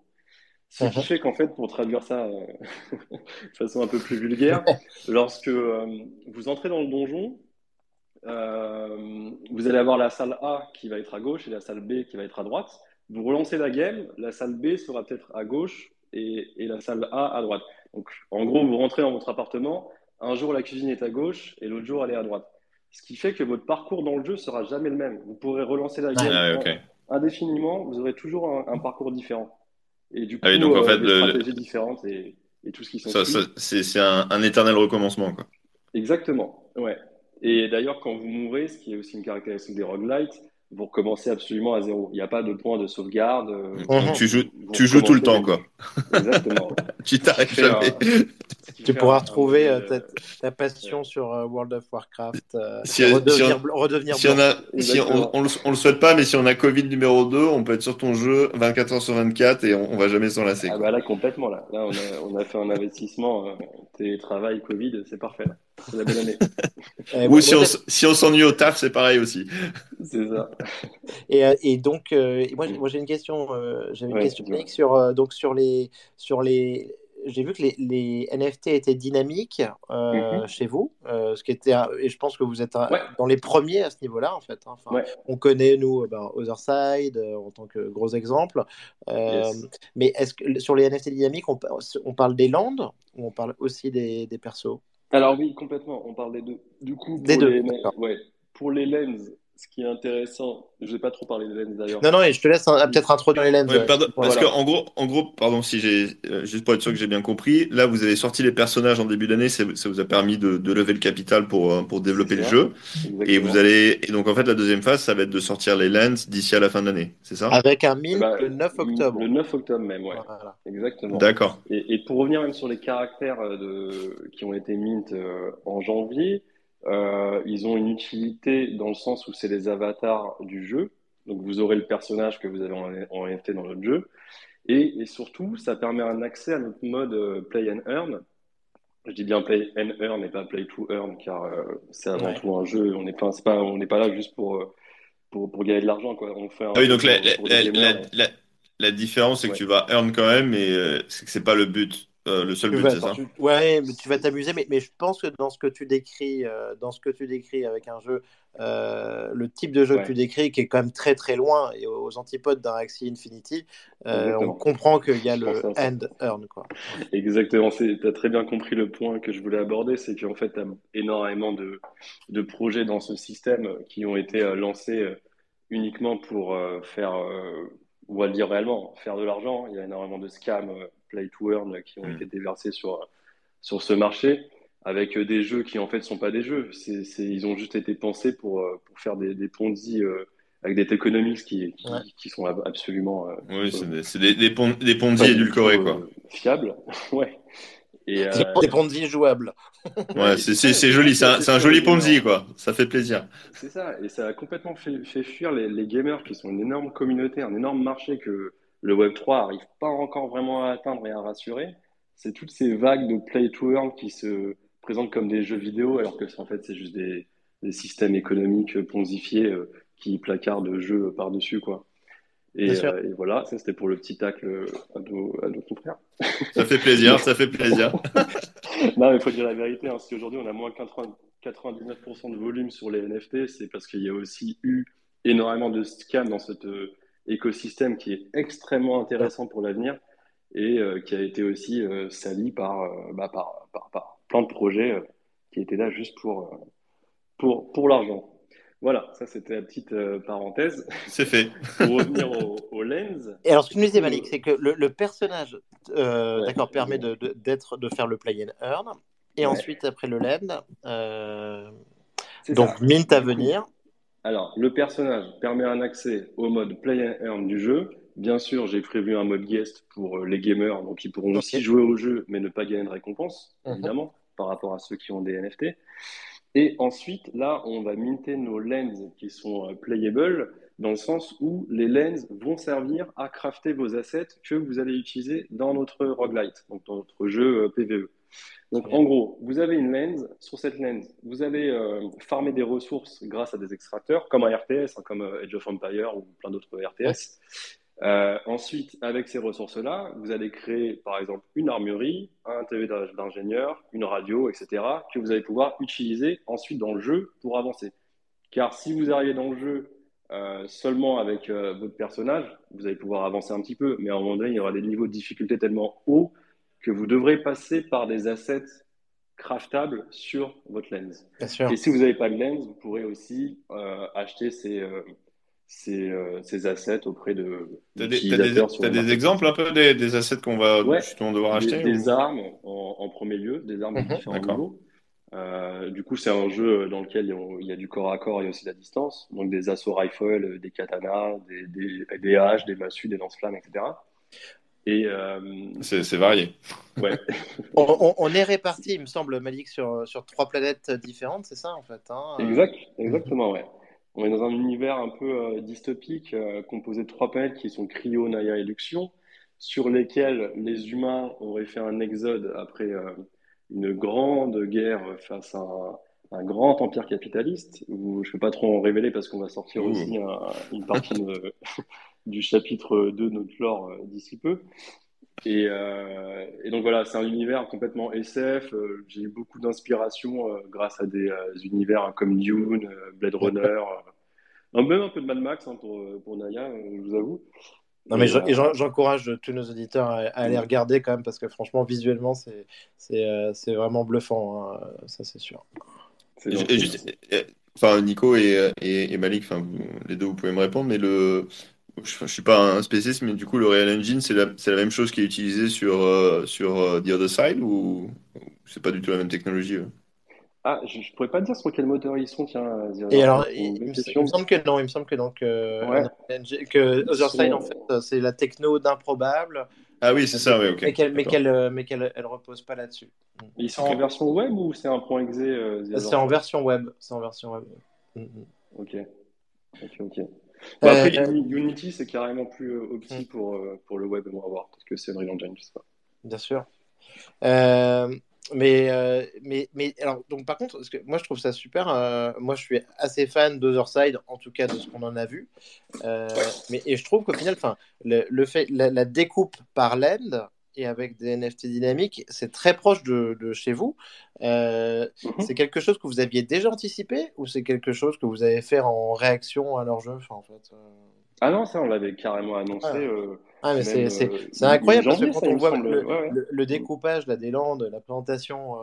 Ce qui uh-huh. fait qu'en fait, pour traduire ça de façon un peu plus vulgaire, lorsque vous entrez dans le donjon, vous allez avoir la salle A qui va être à gauche et la salle B qui va être à droite. Vous relancez la game, la salle B sera peut-être à gauche et, la salle A à droite. Donc, en gros, vous rentrez dans votre appartement, un jour la cuisine est à gauche et l'autre jour elle est à droite. Ce qui fait que votre parcours dans le jeu sera jamais le même. Vous pourrez relancer la game ah, indéfiniment, vous aurez toujours un, parcours différent. Et du ah coup, donc, en euh, fait, des stratégies différentes et, tout ce qui sont.
C'est un, éternel recommencement, quoi.
Exactement, ouais. Et d'ailleurs, quand vous mourrez, ce qui est aussi une caractéristique des roguelites, vous recommencez absolument à zéro. Il n'y a pas de point de sauvegarde.
Euh, tu joues, tu joues tout le temps, quoi.
Exactement.
tu t'arrêtes jamais.
Tu pourras retrouver euh, ta, passion sur euh, World of Warcraft, si, redevenir,
on, redevenir si on, a, si on, on, le, souhaite pas, mais si on a Covid numéro 2, on peut être sur ton jeu 24 heures sur 24 et on, ne va jamais s'en lasser.
Ah bah là, complètement. Là, là on, a, on a fait un investissement télétravail, Covid, c'est parfait. C'est la belle année.
Ou si on, si on s'ennuie au taf, c'est pareil aussi.
C'est ça.
Et, euh, et donc, euh, moi, moi j'ai une question, euh, j'avais une question sur, donc, sur, les, sur les, j'ai vu que les, les, NFT étaient dynamiques euh, mhm. chez vous, euh, ce qui était, et je pense que vous êtes dans les premiers à ce niveau-là, en fait. Hein. Enfin, On connaît, nous, ben, Otherside en tant que gros exemple. Mais est-ce que sur les NFT dynamiques, on, on, parle des landes ou on parle aussi des, des persos?
Alors oui, complètement. On parle des deux. Du coup,
des deux.
ouais, pour les lens, ce qui est intéressant, je ne vais pas trop parler de lens d'ailleurs.
Non, non, et je te laisse peut-être introduire les lens.
parce qu'en gros, en gros, pardon, si j'ai euh, juste pour être sûr que j'ai bien compris, là vous avez sorti les personnages en début d'année, ça vous a permis de, lever le capital pour, euh, pour développer le jeu. Et vous allez, et donc en fait la deuxième phase, ça va être de sortir les lens d'ici à la fin de l'année, c'est ça?
Avec un mint bah, le 9 octobre.
Le 9 octobre même, ouais. Exactement.
D'accord.
Et, pour revenir même sur les caractères euh, de, qui ont été mint en janvier. Euh, ils ont une utilité dans le sens où c'est les avatars du jeu. Donc vous aurez le personnage que vous avez en, NFT dans notre jeu. Et, surtout, ça permet un accès à notre mode euh, Play and Earn. Je dis bien Play and Earn et pas Play to Earn, car euh, c'est avant tout un jeu. On n'est pas, pas, on n'est pas là juste pour, pour, pour gagner de l'argent. Quoi. On fait
ah oui, donc la, la, la, différence, c'est que tu vas earn quand même, mais c'est que c'est pas le but. Euh, le seul but, c'est ça.
Ouais, mais tu vas t'amuser, mais, mais, je pense que dans ce que tu décris, euh, dans ce que tu décris avec un jeu, euh, le type de jeu que tu décris, qui est quand même très très loin et aux antipodes d'un Axie Infinity, on comprend qu'il y a le end earn. Quoi.
Exactement, tu as très bien compris le point que je voulais aborder, c'est qu'en fait, tu as énormément de, de, projets dans ce système qui ont été lancés uniquement pour faire, on va le dire réellement, faire de l'argent. Il y a énormément de scams play to earn qui ont mm. été déversés sur, sur ce marché avec des jeux qui en fait sont pas des jeux. C'est, ils ont juste été pensés pour, euh, pour faire des, des Ponzi euh, avec des tokenomics qui, qui, sont absolument.
Euh, oui, c'est des, des, des, Ponzi édulcorés, quoi.
Fiables, ouais.
Et, Des Ponzi jouables.
ouais, c'est, joli, c'est un, un, joli Ponzi, quoi. Ça fait plaisir.
C'est ça, et ça a complètement fait, fait fuir les, les gamers qui sont une énorme communauté, un énorme marché que le Web3 n'arrive pas encore vraiment à atteindre et à rassurer, c'est toutes ces vagues de play to earn qui se présentent comme des jeux vidéo, alors que en fait, c'est juste des, systèmes économiques ponzifiés euh, qui placardent jeux par-dessus. quoi. Euh, et, voilà, ça c'était pour le petit tacle à nos, à nos confrères.
Ça fait plaisir, ça fait plaisir.
non, mais il faut dire la vérité. Hein. si aujourd'hui on a moins 99% de volume sur les NFT, c'est parce qu'il y a aussi eu énormément de scams dans cette écosystème qui est extrêmement intéressant pour l'avenir et euh, qui a été aussi euh, sali par, euh, bah, par, par, par, plein de projets qui étaient là juste pour, pour, pour l'argent. Voilà, ça c'était la petite parenthèse.
C'est fait.
pour revenir au, lens.
Et alors, ce que nous disait Malik, c'est que le, personnage d'accord, permet de, de, de, faire le play and earn. Et ensuite, après le lens, donc mint à venir.
Alors, le personnage permet un accès au mode play and earn du jeu. Bien sûr, j'ai prévu un mode guest pour euh, les gamers, donc ils pourront aussi jouer au jeu, mais ne pas gagner de récompense, mhm. évidemment, par rapport à ceux qui ont des NFT. Et ensuite, là, on va minter nos lens qui sont euh, playable, dans le sens où les lens vont servir à crafter vos assets que vous allez utiliser dans notre roguelite, donc dans notre jeu euh, PVE. Donc, en gros, vous avez une lens. Sur cette lens, vous avez euh, farmé des ressources grâce à des extracteurs, comme un RTS, hein, comme euh, Age of Empire ou plein d'autres RTS. Euh, ensuite, avec ces ressources-là, vous allez créer, par exemple, une armurerie, un TV d'ingénieur, une radio, etc., que vous allez pouvoir utiliser ensuite dans le jeu pour avancer. Car si vous arrivez dans le jeu seulement avec votre personnage, vous allez pouvoir avancer un petit peu, mais à un moment donné, il y aura des niveaux de difficulté tellement hauts que vous devrez passer par des assets craftables sur votre lens. Et si vous n'avez pas de lens, vous pourrez aussi euh, acheter ces, euh, ces, euh, ces, assets auprès de.
Tu as des, des exemples un peu des, des assets qu'on va justement devoir acheter
Des, armes en, premier lieu, des armes de mhm. différents niveaux. du coup, c'est un jeu dans lequel il y a du corps à corps et aussi de la distance. Donc des assauts rifles, des katanas, des, des, des haches, des massues, des lance-flammes, etc. Et euh,
c'est varié.
Ouais.
on, est réparti, il me semble, Malik, sur, sur trois planètes différentes, c'est ça en fait hein
Exact, exactement, ouais. On est dans un univers un peu euh, dystopique, euh, composé de trois planètes qui sont Cryo, Naya et Luxion, sur lesquelles les humains auraient fait un exode après une grande guerre face à un, grand empire capitaliste. Où je ne peux pas trop en révéler parce qu'on va sortir aussi une partie de, du chapitre 2 de notre lore euh, d'ici peu. Et, euh, et, donc voilà, c'est un univers complètement SF. Euh, j'ai eu beaucoup d'inspiration euh, grâce à des univers comme Dune, Blade Runner, même un peu de Mad Max hein, pour, pour Naya, je vous avoue.
Non, mais j'encourage tous nos auditeurs à, aller regarder quand même parce que franchement, visuellement, c'est vraiment bluffant, hein, ça c'est sûr.
enfin, Nico et, et, Malik, enfin, les deux, vous pouvez me répondre, mais le, je ne suis pas un spécialiste, mais du coup, le Real Engine, c'est la, la, même chose qui est utilisée sur, euh, sur uh, The Other Side ou c'est pas du tout la même technologie
Ah, je, ne pourrais pas dire sur quel moteur ils sont, tiens.
Et alors, il, me semble que non, il me semble que donc euh, que Other Side, en fait, c'est la techno d'improbable.
Ah oui, c'est ça, oui, ok.
Mais qu'elle mais qu'elle mais qu'elle elle repose pas là-dessus.
Ils sont en version web ou c'est un point exe
C'est en version web. C'est en version web.
Ok. Ok, ok. Bah, après, euh, Unity, c'est carrément plus euh, opti hmm. pour, euh, pour le web, on va voir. Parce que c'est Unreal Engine, je sais pas.
Bien sûr. mais, mais, mais alors, donc, par contre, parce que moi je trouve ça super. moi je suis assez fan d'Otherside, en tout cas de ce qu'on en a vu. mais, et je trouve qu'au final, le, le fait, la, la, découpe par l'end, et avec des NFT dynamiques, c'est très proche de, de chez vous. Euh, mhm. C'est quelque chose que vous aviez déjà anticipé ou c'est quelque chose que vous avez fait en réaction à leur jeu en fait euh?
Ah non, ça on l'avait carrément annoncé.
Euh, ah, mais c'est incroyable parce que quand on voit le, le, découpage là, des landes, la présentation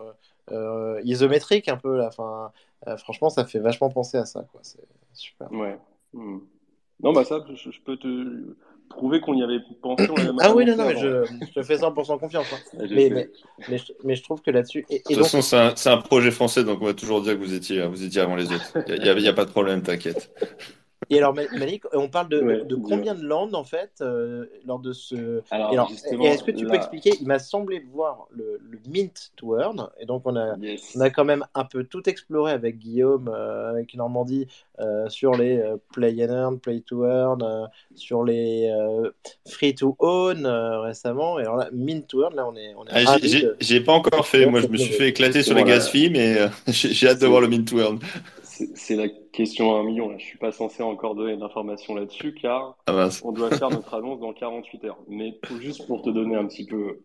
isométrique un peu, là, fin, franchement ça fait vachement penser à ça. C'est super.
Ouais. Hmm. Non, bah ça, je, je peux te prouver qu'on y avait pensé.
ah oui, non, non, mais je, je, te fais 100% confiance. Hein. mais, mais, mais, mais, je trouve que là-dessus.
de toute façon, c'est un, un, projet français, donc on va toujours dire que vous étiez, vous étiez avant les autres. Il n'y a, a, a, pas de problème, t'inquiète.
Et alors, Malik, on parle de, de combien de landes en fait euh, lors de ce. Alors, est-ce que tu peux expliquer? Il m'a semblé voir le, le, Mint to Earn, et donc on a, on a quand même un peu tout exploré avec Guillaume, euh, avec Normandie, euh, sur les Play and Earn, Play to Earn, sur les Free to Own récemment. Et alors là, Mint to Earn, là on est. On est
ah, j'ai pas encore fait, moi je me suis fait éclater sur les gas fees, mais j'ai hâte de voir le Mint to Earn.
C'est la question à un million. Là. Je suis pas censé encore donner d'informations là-dessus car ah on doit faire notre annonce dans 48 heures. Mais juste pour te donner un petit peu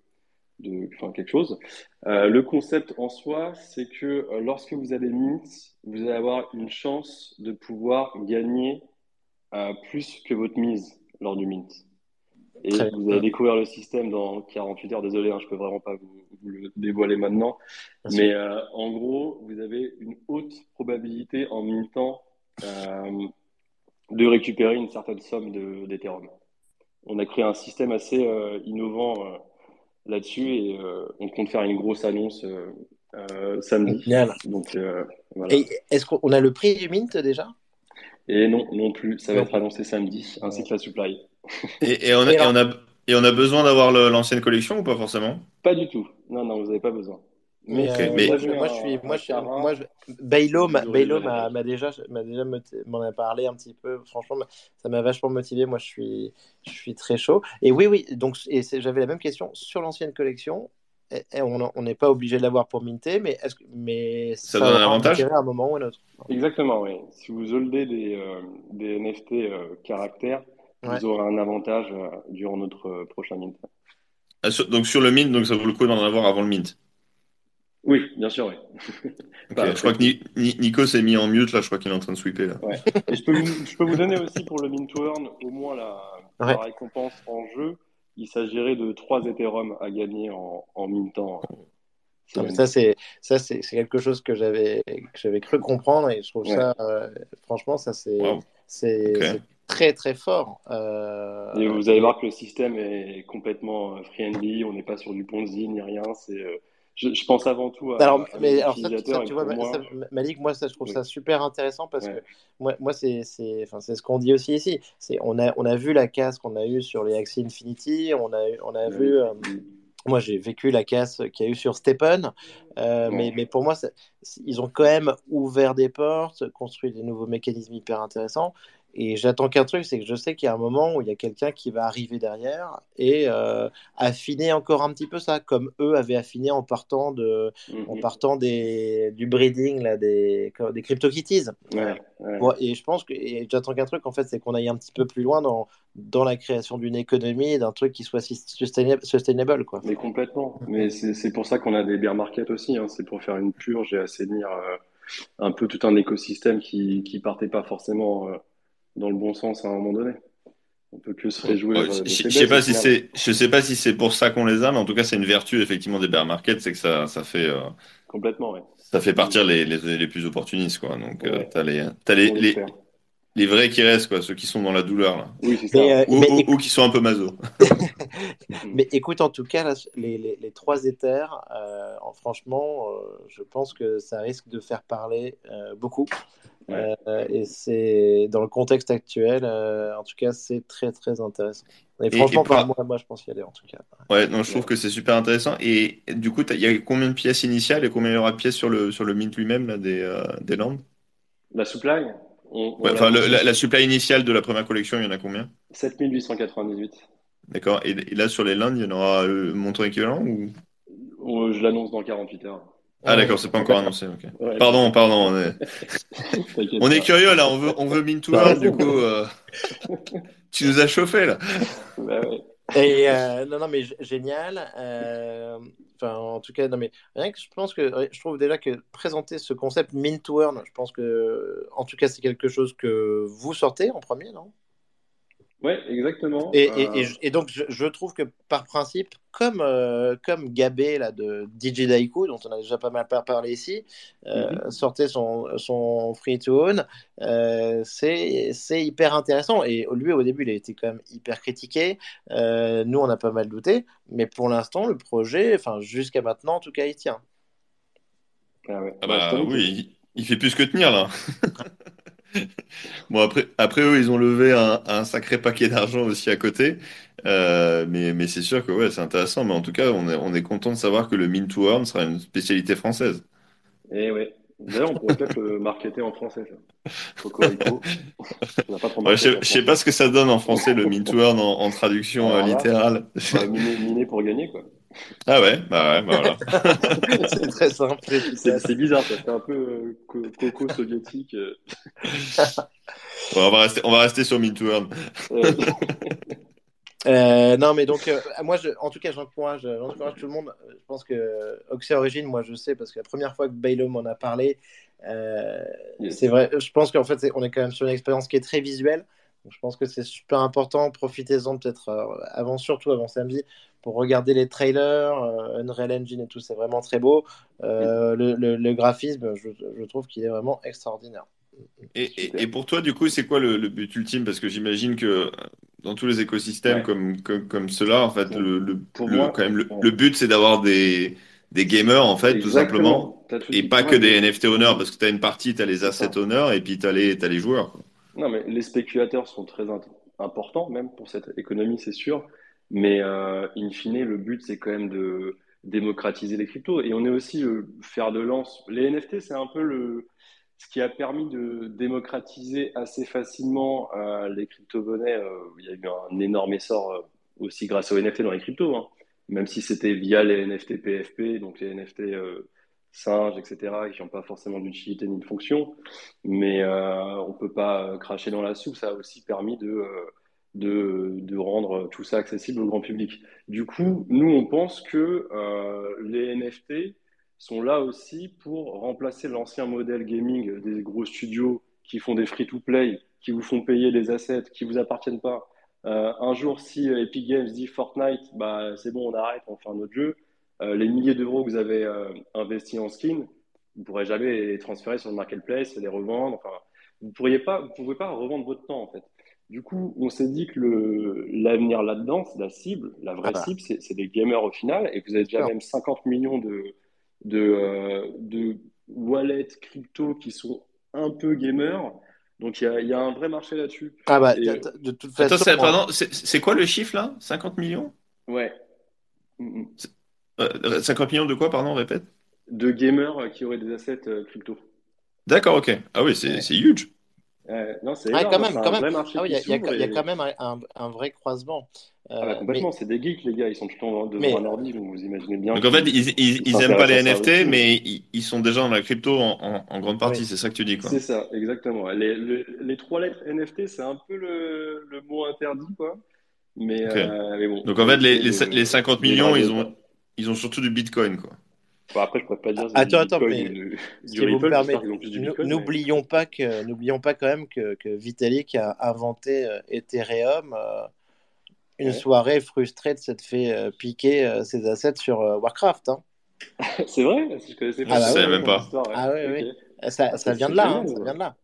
de, enfin, quelque chose, euh, le concept en soi, c'est que euh, lorsque vous allez mint, vous allez avoir une chance de pouvoir gagner euh, plus que votre mise lors du mint. Et vous allez découvrir le système dans 48 heures. Désolé, hein, je peux vraiment pas vous, le dévoiler maintenant. Mais euh, en gros, vous avez une haute probabilité en militant euh, de récupérer une certaine somme d'Ethereum. On a créé un système assez euh, innovant là-dessus et on compte faire une grosse annonce samedi. Donc,
voilà. est-ce qu'on a le prix du mint déjà?
Et non, non plus. Ça va être annoncé samedi, ainsi que la supply.
Et, on, a, et, on, a, besoin d'avoir l'ancienne collection ou pas forcément?
Pas du tout. Non, non, vous n'avez pas besoin.
Mais, euh, moi, je, moi, je, suis, moi, je, moi, je, Baylo m'a déjà, m'a déjà m'en a parlé un petit peu. Franchement, ça m'a vachement motivé. Moi, je suis, je suis très chaud. Et oui, oui. Donc, j'avais la même question sur l'ancienne collection. Et, on n'est pas obligé de l'avoir pour minter, mais, est que, mais
ça, donne un avantage
à un moment ou à un autre.
Exactement, oui. Si vous holdez des, euh, des NFT euh, caractères, vous aurez un avantage euh, durant notre euh, prochain mint.
Ah, donc sur le mint, donc ça vaut le coup d'en avoir avant le mint.
Oui, bien sûr, oui.
je crois que Nico s'est mis en mute là, je crois qu'il est en train de sweeper là.
je, peux vous, je, peux vous, donner aussi pour le mint to earn au moins la, récompense en jeu. Il s'agirait de 3 Ethereum à gagner en, en mintant.
ça, c'est ça c'est quelque chose que j'avais j'avais cru comprendre et je trouve ça euh, franchement ça c'est c'est très très fort.
Euh, et vous allez voir que le système est complètement euh, friendly, on n'est pas sur du Ponzi ni rien. C'est, euh, je, pense avant tout à.
Alors, mais alors ça, tu vois, moi... Malik, moi ça, je trouve ça super intéressant parce que moi, moi c'est, c'est, enfin, c'est ce qu'on dit aussi ici. C'est, on, a, on a vu la casse qu'on a eue sur les Axie Infinity, on a, on a vu. moi, j'ai vécu la casse qu'il y a eu sur Stephen, mais, mais, pour moi, ils ont quand même ouvert des portes, construit des nouveaux mécanismes hyper intéressants. Et j'attends qu'un truc, c'est que je sais qu'il y a un moment où il y a quelqu'un qui va arriver derrière et euh, affiner encore un petit peu ça, comme eux avaient affiné en partant, de, en
Mhm.
partant des, du breeding là, des, des CryptoKitties.
Ouais, ouais.
Bon, et je pense que j'attends qu'un truc, en fait, c'est qu'on aille un petit peu plus loin dans, dans la création d'une économie, d'un truc qui soit sus- sustainable, sustainable quoi.
Mais complètement. Mais c'est pour ça qu'on a des bear markets aussi. hein. C'est pour faire une purge et assainir euh, un peu tout un écosystème qui qui partait pas forcément euh, dans le bon sens à un moment donné. On peut que se réjouir
Ouais, je
de
je
ces
sais pas si c'est, je sais pas si c'est pour ça qu'on les a, mais en tout cas, c'est une vertu effectivement des bear markets, c'est que ça, ça fait, euh,
Complètement, ouais.
ça fait partir les, les, les plus opportunistes, quoi. Donc, euh,
Ouais.
t'as les, t'as les, les, les vrais qui restent, quoi, ceux qui sont dans la douleur, là.
Oui, c'est ça.
Euh,
Ou,
mais,
ou,
éc-
ou qui sont un peu maso.
mais écoute, en tout cas, là, les, les, les trois éthers, euh, en- franchement, euh, je pense que ça risque de faire parler euh, beaucoup.
Ouais.
Euh, et c'est dans le contexte actuel, euh, en tout cas, c'est très très intéressant. Et franchement, enfin, moi, moi, je pense y aller en tout cas.
ouais, non, je trouve
Ouais.
que c'est super intéressant. Et du coup, il y a combien de pièces initiales et combien il y aura de pièces sur le, sur le mint lui-même, là, des, euh, des landes?
La supply, on, on
Ouais,
l'a
le- la, supply initiale de la première collection, il y en a combien?
7898.
D'accord. Et, et là, sur les landes, il y en aura le montant équivalent ou...
Oh, Je l'annonce dans 48 heures.
Ah,
Ouais.
d'accord, c'est pas encore annoncé, ok.
Ouais,
Pardon, pardon, on est, on curieux là, on veut, on veut mint to
T'as
earn, du coup, euh, tu nous as chauffé là.
Bah ouais.
Et euh, non, non, mais génial. Euh, Enfin, en tout cas, non, mais rien que je pense que je trouve déjà que présenter ce concept mint to earn, je pense que, en tout cas, c'est quelque chose que vous sortez en premier, non?
Ouais, exactement.
Et, et, et,
Euh,
et donc, je, je trouve que par principe, comme, euh, comme Gabé là, de DJ Daiku, dont on a déjà pas mal par- parlé ici, euh,
mhm.
sortait son, son free to own, euh, c'est c'est hyper intéressant. Et lui, au début, il a été quand même hyper critiqué. Euh, nous, on a pas mal douté. Mais pour l'instant, le projet, enfin, jusqu'à maintenant, en tout cas, il tient.
Ah ouais.
Ah
Bah,
oui, il, il fait plus que tenir là. Bon, après, après eux, ils ont levé un, un sacré paquet d'argent aussi à côté. Euh, mais mais c'est sûr que ouais, c'est intéressant. Mais en tout cas, on est, on est content de savoir que le mint to earn sera une spécialité française.
Eh ouais. D'ailleurs, on pourrait peut-être le marketer en français, ça. Cocorico. On n'a pas trop
Ouais, je
marketé
sais,
en
je sais
français.
pas ce que ça donne en français, le mint to earn en, en traduction euh,
Alors là,
littérale.
bah, miner, miner pour gagner, quoi.
Ah ouais, bah ouais, bah voilà.
c'est très simple, c'est
bizarre, ça fait un peu euh, co- coco soviétique. euh.
Bon, on va rester, on va rester sur earn.
Euh,
non, mais donc, euh, moi, je, en tout cas, j'encourage, tout le monde. Je pense que Oxy Origin, moi, je sais, parce que la première fois que Bailo m'en a parlé, euh,
yes.
c'est vrai, je pense qu'en fait, on est quand même sur une expérience qui est très visuelle. Donc, je pense que c'est super important. Profitez-en peut-être euh, avant, surtout avant samedi, pour regarder les trailers, euh, Unreal Engine et tout, c'est vraiment très beau. Euh, le, le- le graphisme, je, je trouve qu'il est vraiment extraordinaire.
Et, et,
Super.
et pour toi, du coup, c'est quoi le, le but ultime? Parce que j'imagine que euh, dans tous les écosystèmes
Ouais.
comme, comme, comme ceux-là, en fait,
Pour,
le, le,
pour
le-
moi,
quand même, le, but, c'est d'avoir des, des gamers, en fait, tout simplement.
tout
Et pas que des. NFT owners, parce que tu as une partie, tu as les assets owners, et puis tu as les, t'as les joueurs. quoi.
Non, mais les spéculateurs sont très importants, même pour cette économie, c'est sûr. Mais euh, in fine, le but, c'est quand même de démocratiser les cryptos. Et on est aussi le fer de lance. Les NFT, c'est un peu le, ce qui a permis de démocratiser assez facilement euh, les crypto-monnaies. Euh, il y a eu un énorme essor euh, aussi grâce aux NFT dans les cryptos, hein. Même si c'était via les NFT PFP, donc les NFT euh, singes, etc., qui n'ont pas forcément d'utilité ni de fonction. Mais euh, on peut pas euh, cracher dans la soupe. Ça a aussi permis de, euh, de, de rendre tout ça accessible au grand public. Du coup, nous, on pense que euh, les NFT sont là aussi pour remplacer l'ancien modèle gaming des gros studios qui font des free-to-play, qui vous font payer des assets qui vous appartiennent pas. Euh, un jour, si Epic Games dit Fortnite, bah c'est bon, on arrête, on fait un autre jeu. Euh, les milliers d'euros que vous avez investis en skin, vous pourrez jamais les transférer sur le marketplace et les revendre. Enfin, vous pourriez pas, vous pouvez pas revendre votre temps en fait. Du coup, on s'est dit que l'avenir là-dedans, c'est la cible, la vraie
Ah bah,
cible, c'est, des gamers au final, et vous avez déjà même 50 millions de, de, euh, de wallets crypto qui sont un peu gamers. Donc il y a, il y a un vrai marché là-dessus.
Ah bah,
Et
de toute façon,
c'est, pardon, c'est quoi le chiffre là? 50 millions?
ouais.
Euh, 50 millions de quoi, pardon, répète?
de gamers qui auraient des assets euh, crypto.
D'accord, ok. Ah oui, c'est
Ouais.
c'est huge.
Euh, non, c'est
quand même, quand même. Ah oui, il y a, y quand même un, vrai croisement.
ah bah,
Euh, mais,
complètement, c'est des geeks les gars, ils sont tout le temps devant
mais
un ordi, donc vous imaginez bien
Donc en fait, ils, ils,
ils
ils aiment pas les NFT, mais ils, ils sont déjà dans la crypto en, en, en grande partie,
oui.
c'est ça que tu dis, quoi.
C'est ça, exactement. Les, le- les trois lettres NFT, c'est un peu le, le mot interdit, quoi. Mais, euh, mais bon,
Donc en fait, les, les, les
de
50 millions, ils ont, ils ont surtout du Bitcoin, quoi.
Bon, après, je pourrais pas dire
Attends, attends, mais
du,
si
du
vous
Ripple, j'espère
permettez,
qu'ils ont plus du
nou-
Bitcoin, mais
n'oublions pas que, n'oublions pas quand même que, que Vitalik a inventé euh, Ethereum euh, une
ouais.
soirée frustré de s'être fait euh, piquer euh, ses assets sur euh, Warcraft. hein.
C'est vrai? Je connaissais
Je
pas
Ah bah
cette
savais
oui,
même pas.
histoire, ouais.
ah oui,
Ok.
oui. Ça,
Ah,
ça
ça,
vient de là, hein, ça
ça.
vient de là.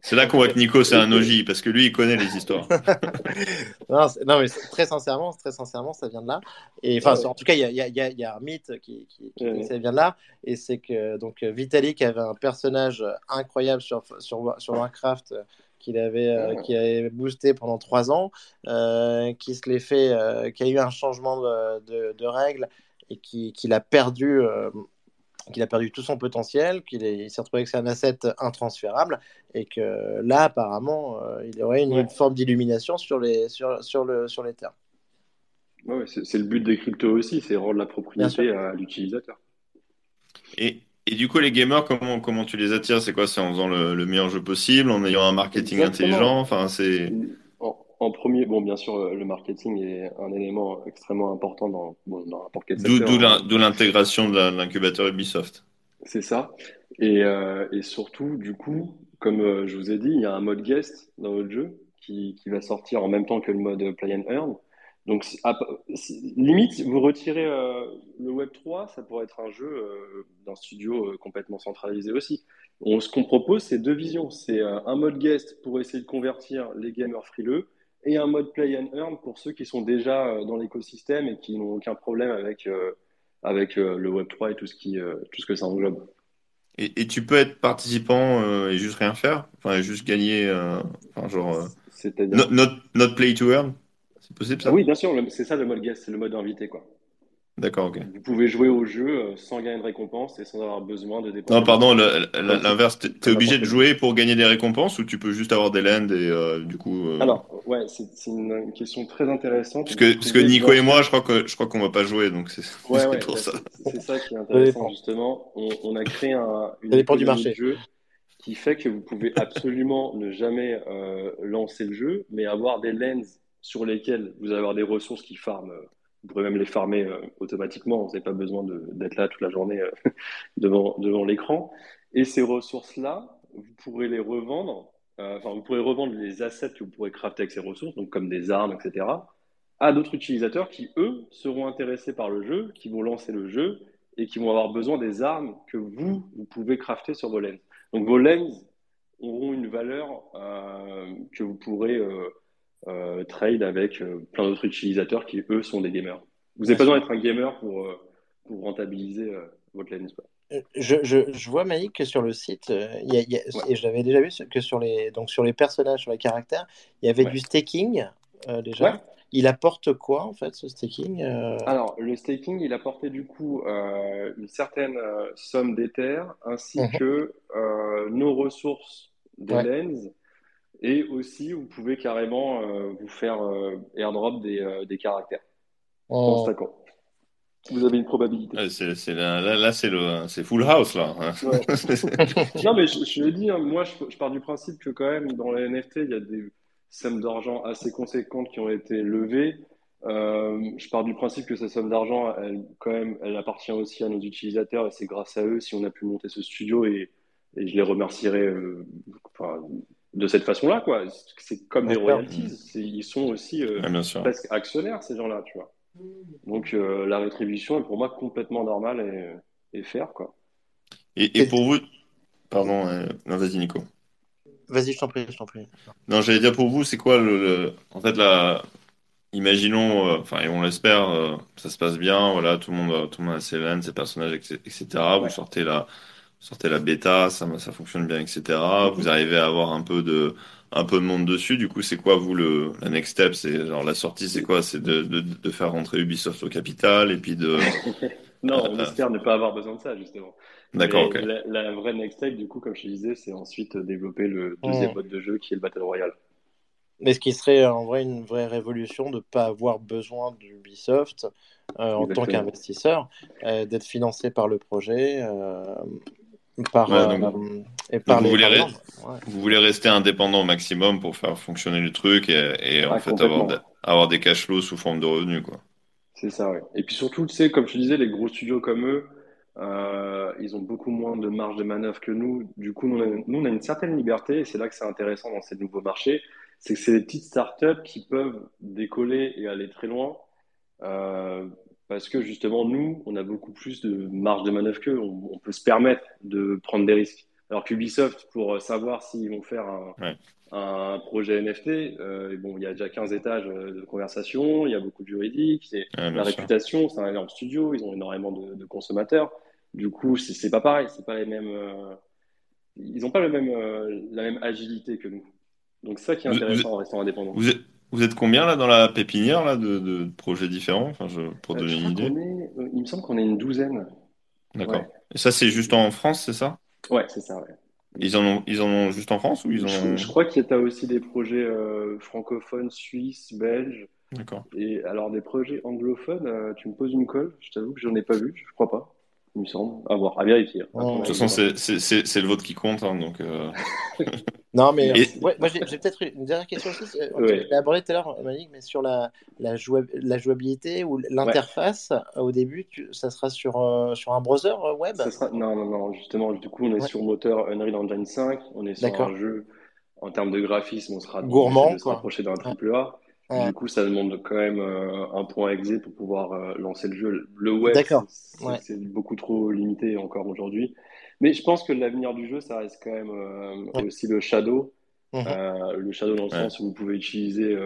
C'est là qu'on voit que Nico, c'est un. OG, parce que lui, il connaît les histoires.
Non, mais très sincèrement, très sincèrement, ça vient de là. Et enfin,
Ouais,
en tout cas, il y a, il y a- il y a- il y a un mythe qui, qui- qui
ouais.
ça vient de là, et c'est que donc Vitalik avait un personnage incroyable sur sur, sur Warcraft euh, qu'il avait euh, qui avait boosté pendant trois ans, euh, qui se l'est fait, euh, qui a eu un changement de, de- de règles et qui qu'il a perdu. Qu'il a perdu tout son potentiel, qu'il est- il s'est retrouvé avec un asset intransférable et que là, apparemment, euh, il y aurait une,
Ouais.
une forme d'illumination sur les, sur, sur, le, sur les terres.
Ouais, c'est le but des cryptos aussi, c'est rendre la propriété à l'utilisateur.
Et, et du coup, les gamers, comment, comment tu les attires? C'est quoi? C'est en faisant le, le meilleur jeu possible, en ayant un marketing
Exactement.
intelligent? Enfin, c'est.
En, premier, bon, bien sûr, euh, le marketing est un élément extrêmement important dans, bon, dans n'importe quel
D'où,
secteur.
d'où
hein.
l'intégration de l'incubateur Ubisoft.
C'est ça. Et, euh, et surtout, du coup, comme euh, je vous ai dit, il y a un mode guest dans votre jeu qui, qui va sortir en même temps que le mode play and earn. Donc, à- limite, vous retirez euh, le Web3, ça pourrait être un jeu d'un studio complètement centralisé aussi. On- ce qu'on propose, c'est deux visions. C'est un mode guest pour essayer de convertir les gamers frileux et un mode play and earn pour ceux qui sont déjà euh, dans l'écosystème et qui n'ont aucun problème avec, euh, avec euh, le Web3 et tout ce qui, euh, tout ce que ça englobe.
Et, et tu peux être participant et juste rien faire? Enfin, juste gagner, enfin, genre, not, not, not play to earn? C'est possible, ça?
oui, bien sûr, c'est ça le mode guest, c'est le mode invité, quoi.
D'accord, ok.
Vous pouvez jouer au jeu euh, sans gagner de récompense et sans avoir besoin de dépenser
Non,
de
pardon,
Comme,
l'inverse, t'es t'es
comme
obligé de jouer pour gagner des récompenses ou tu peux juste avoir des lands et euh, du coup. euh,
Alors, ouais, c'est c'est une, une question très intéressante.
Parce que, parce que Nico et moi, je crois que je crois qu'on va pas jouer, donc c'est
Ouais,
c'est
ouais,
pour
bah,
ça.
c'est c'est ça qui est intéressant, justement. On, on a créé un- une
Ça dépend du marché.
jeu qui fait que vous pouvez absolument ne jamais euh, lancer le jeu, mais avoir des lens sur lesquels vous allez avoir des ressources qui farment. Vous pourrez même les farmer euh, automatiquement. Vous n'avez pas besoin d'être là toute la journée euh, devant, l'écran. Et ces ressources-là, vous pourrez les revendre. euh, Enfin, vous pourrez revendre les assets que vous pourrez crafter avec ces ressources, donc comme des armes, etc., à d'autres utilisateurs qui, eux, seront intéressés par le jeu, qui vont lancer le jeu et qui vont avoir besoin des armes que vous, vous pouvez crafter sur vos lens. Donc vos lens auront une valeur que vous pourrez trade avec euh, plein d'autres utilisateurs qui, eux, sont des gamers. Vous n'avez pas besoin d'être un gamer pour, euh, pour rentabiliser euh, votre lens.
Euh, Je, je, je vois, Maïk, que sur le site, euh, il y a, il y a-
Ouais,
et je l'avais déjà vu, que sur les, donc sur les personnages, sur les caractères, il y avait
ouais,
du staking euh,
ouais.
déjà. Il apporte quoi, en fait, ce staking euh?
Alors, le staking, il apportait du coup euh, une certaine euh, somme d'Ether ainsi
Mhm.
que euh, nos ressources des lens et aussi vous pouvez carrément euh, vous faire euh, airdrop des, euh, des caractères en
En-
stackant. Vous avez une probabilité.
Ouais, là, là, là, c'est le, c'est full house là.
Ouais. Non, mais je, je l'ai dit, hein, moi je, je pars du principe que quand même dans les NFT, il y a des sommes d'argent assez conséquentes qui ont été levées. Euh, je pars du principe que ces sommes d'argent, elle, quand même, elle appartient aussi à nos utilisateurs et c'est grâce à eux si on a pu monter ce studio et, et je les remercierai euh, enfin, de cette façon-là, quoi. C'est comme des royalties, ils sont aussi euh,
Ouais, bien sûr.
presque actionnaires, ces gens-là, tu vois. Donc euh, la rétribution est pour moi complètement normale et, et fair, quoi.
Et, et pour vous, pardon, euh, non, vas-y Nico.
Vas-y, je t'en prie, je t'en prie.
Non, j'allais dire pour vous, c'est quoi le, le- en fait la, imaginons, enfin et on l'espère, euh, ça se passe bien, voilà, tout le monde, a- tout le monde a ses lands, ses personnages, etc. Vous
Ouais.
sortez la, sortez la bêta, ça, ça fonctionne bien, etc. Vous arrivez à avoir un peu de, un peu de monde dessus. Du coup, c'est quoi vous le, la next step? C'est genre la sortie, c'est quoi? C'est de, de, de faire rentrer Ubisoft au capital et puis de,
non, on espère ne pas avoir besoin de ça, justement.
D'accord, ok.
La, la, vraie next step, du coup, comme je te disais, c'est ensuite développer le deuxième mode de jeu qui est le Battle Royale.
Mais ce qui serait en vrai une vraie révolution de ne pas avoir besoin d'Ubisoft euh, en tant qu'investisseur, euh, d'être financé par le projet, euh, par,
euh, et par les vous, voulez vous voulez rester indépendant au maximum pour faire fonctionner le truc et, en fait avoir, avoir des cash flows sous forme de revenus. quoi.
C'est ça, oui. Et puis surtout, tu sais, comme je disais, les gros studios comme eux, euh, ils ont beaucoup moins de marge de manœuvre que nous. Du coup, nous, on a, nous, on a une certaine liberté et c'est là que c'est intéressant dans ces nouveaux marchés. C'est que c'est des petites startups qui peuvent décoller et aller très loin. Euh, parce que justement, nous, on a beaucoup plus de marge de manœuvre qu'eux. On, on, peut se permettre de prendre des risques. Alors qu'Ubisoft, pour savoir s'ils vont faire un, un projet NFT, euh, bon, il y a déjà 15 étages de conversation, il y a beaucoup de juridique, la réputation, c'est un énorme studio, ils ont énormément de, de consommateurs. Du coup, c'est pas pareil, c'est pas les mêmes. Euh, ils n'ont pas le même, euh, la même agilité que nous. Donc, ça qui est intéressant en restant indépendant.
Vous êtes, vous êtes combien là dans la pépinière là, de, de projets différents enfin, je, Pour donner une idée.
il me semble qu'on est une douzaine.
D'accord. Et ça, c'est juste en France, c'est ça?
Ouais, c'est ça, ouais.
Ils en ont, ils en ont juste en France ou ils
ont... je, crois qu'il y a aussi des projets euh, francophones, suisses, belges.
D'accord.
Et alors des projets anglophones, euh, tu me poses une colle, je t'avoue que j'en ai pas vu, je crois pas il me semble. À voir, à vérifier.
de toute façon, c'est le vote qui compte. Hein, donc, euh.
non, mais ouais, moi j'ai peut-être une dernière question aussi. On ouais. abordé tout à l'heure, Malik, mais sur la, la, la jouabilité ou l'interface, au début, tu, ça sera sur, euh, sur un browser euh, web?
Sera... Non, non, non. Justement, du coup, on est sur moteur Unreal Engine 5. On est sur un jeu en termes de graphisme, on sera
gourmand,
de se rapprocher d'un triple A. Du coup, ça demande quand même euh, un point exé pour pouvoir euh, lancer le jeu. Le web, c'est beaucoup trop limité encore aujourd'hui. Mais je pense que l'avenir du jeu, ça reste quand même euh, aussi le Shadow. Mhm. le Shadow dans le sens où vous pouvez utiliser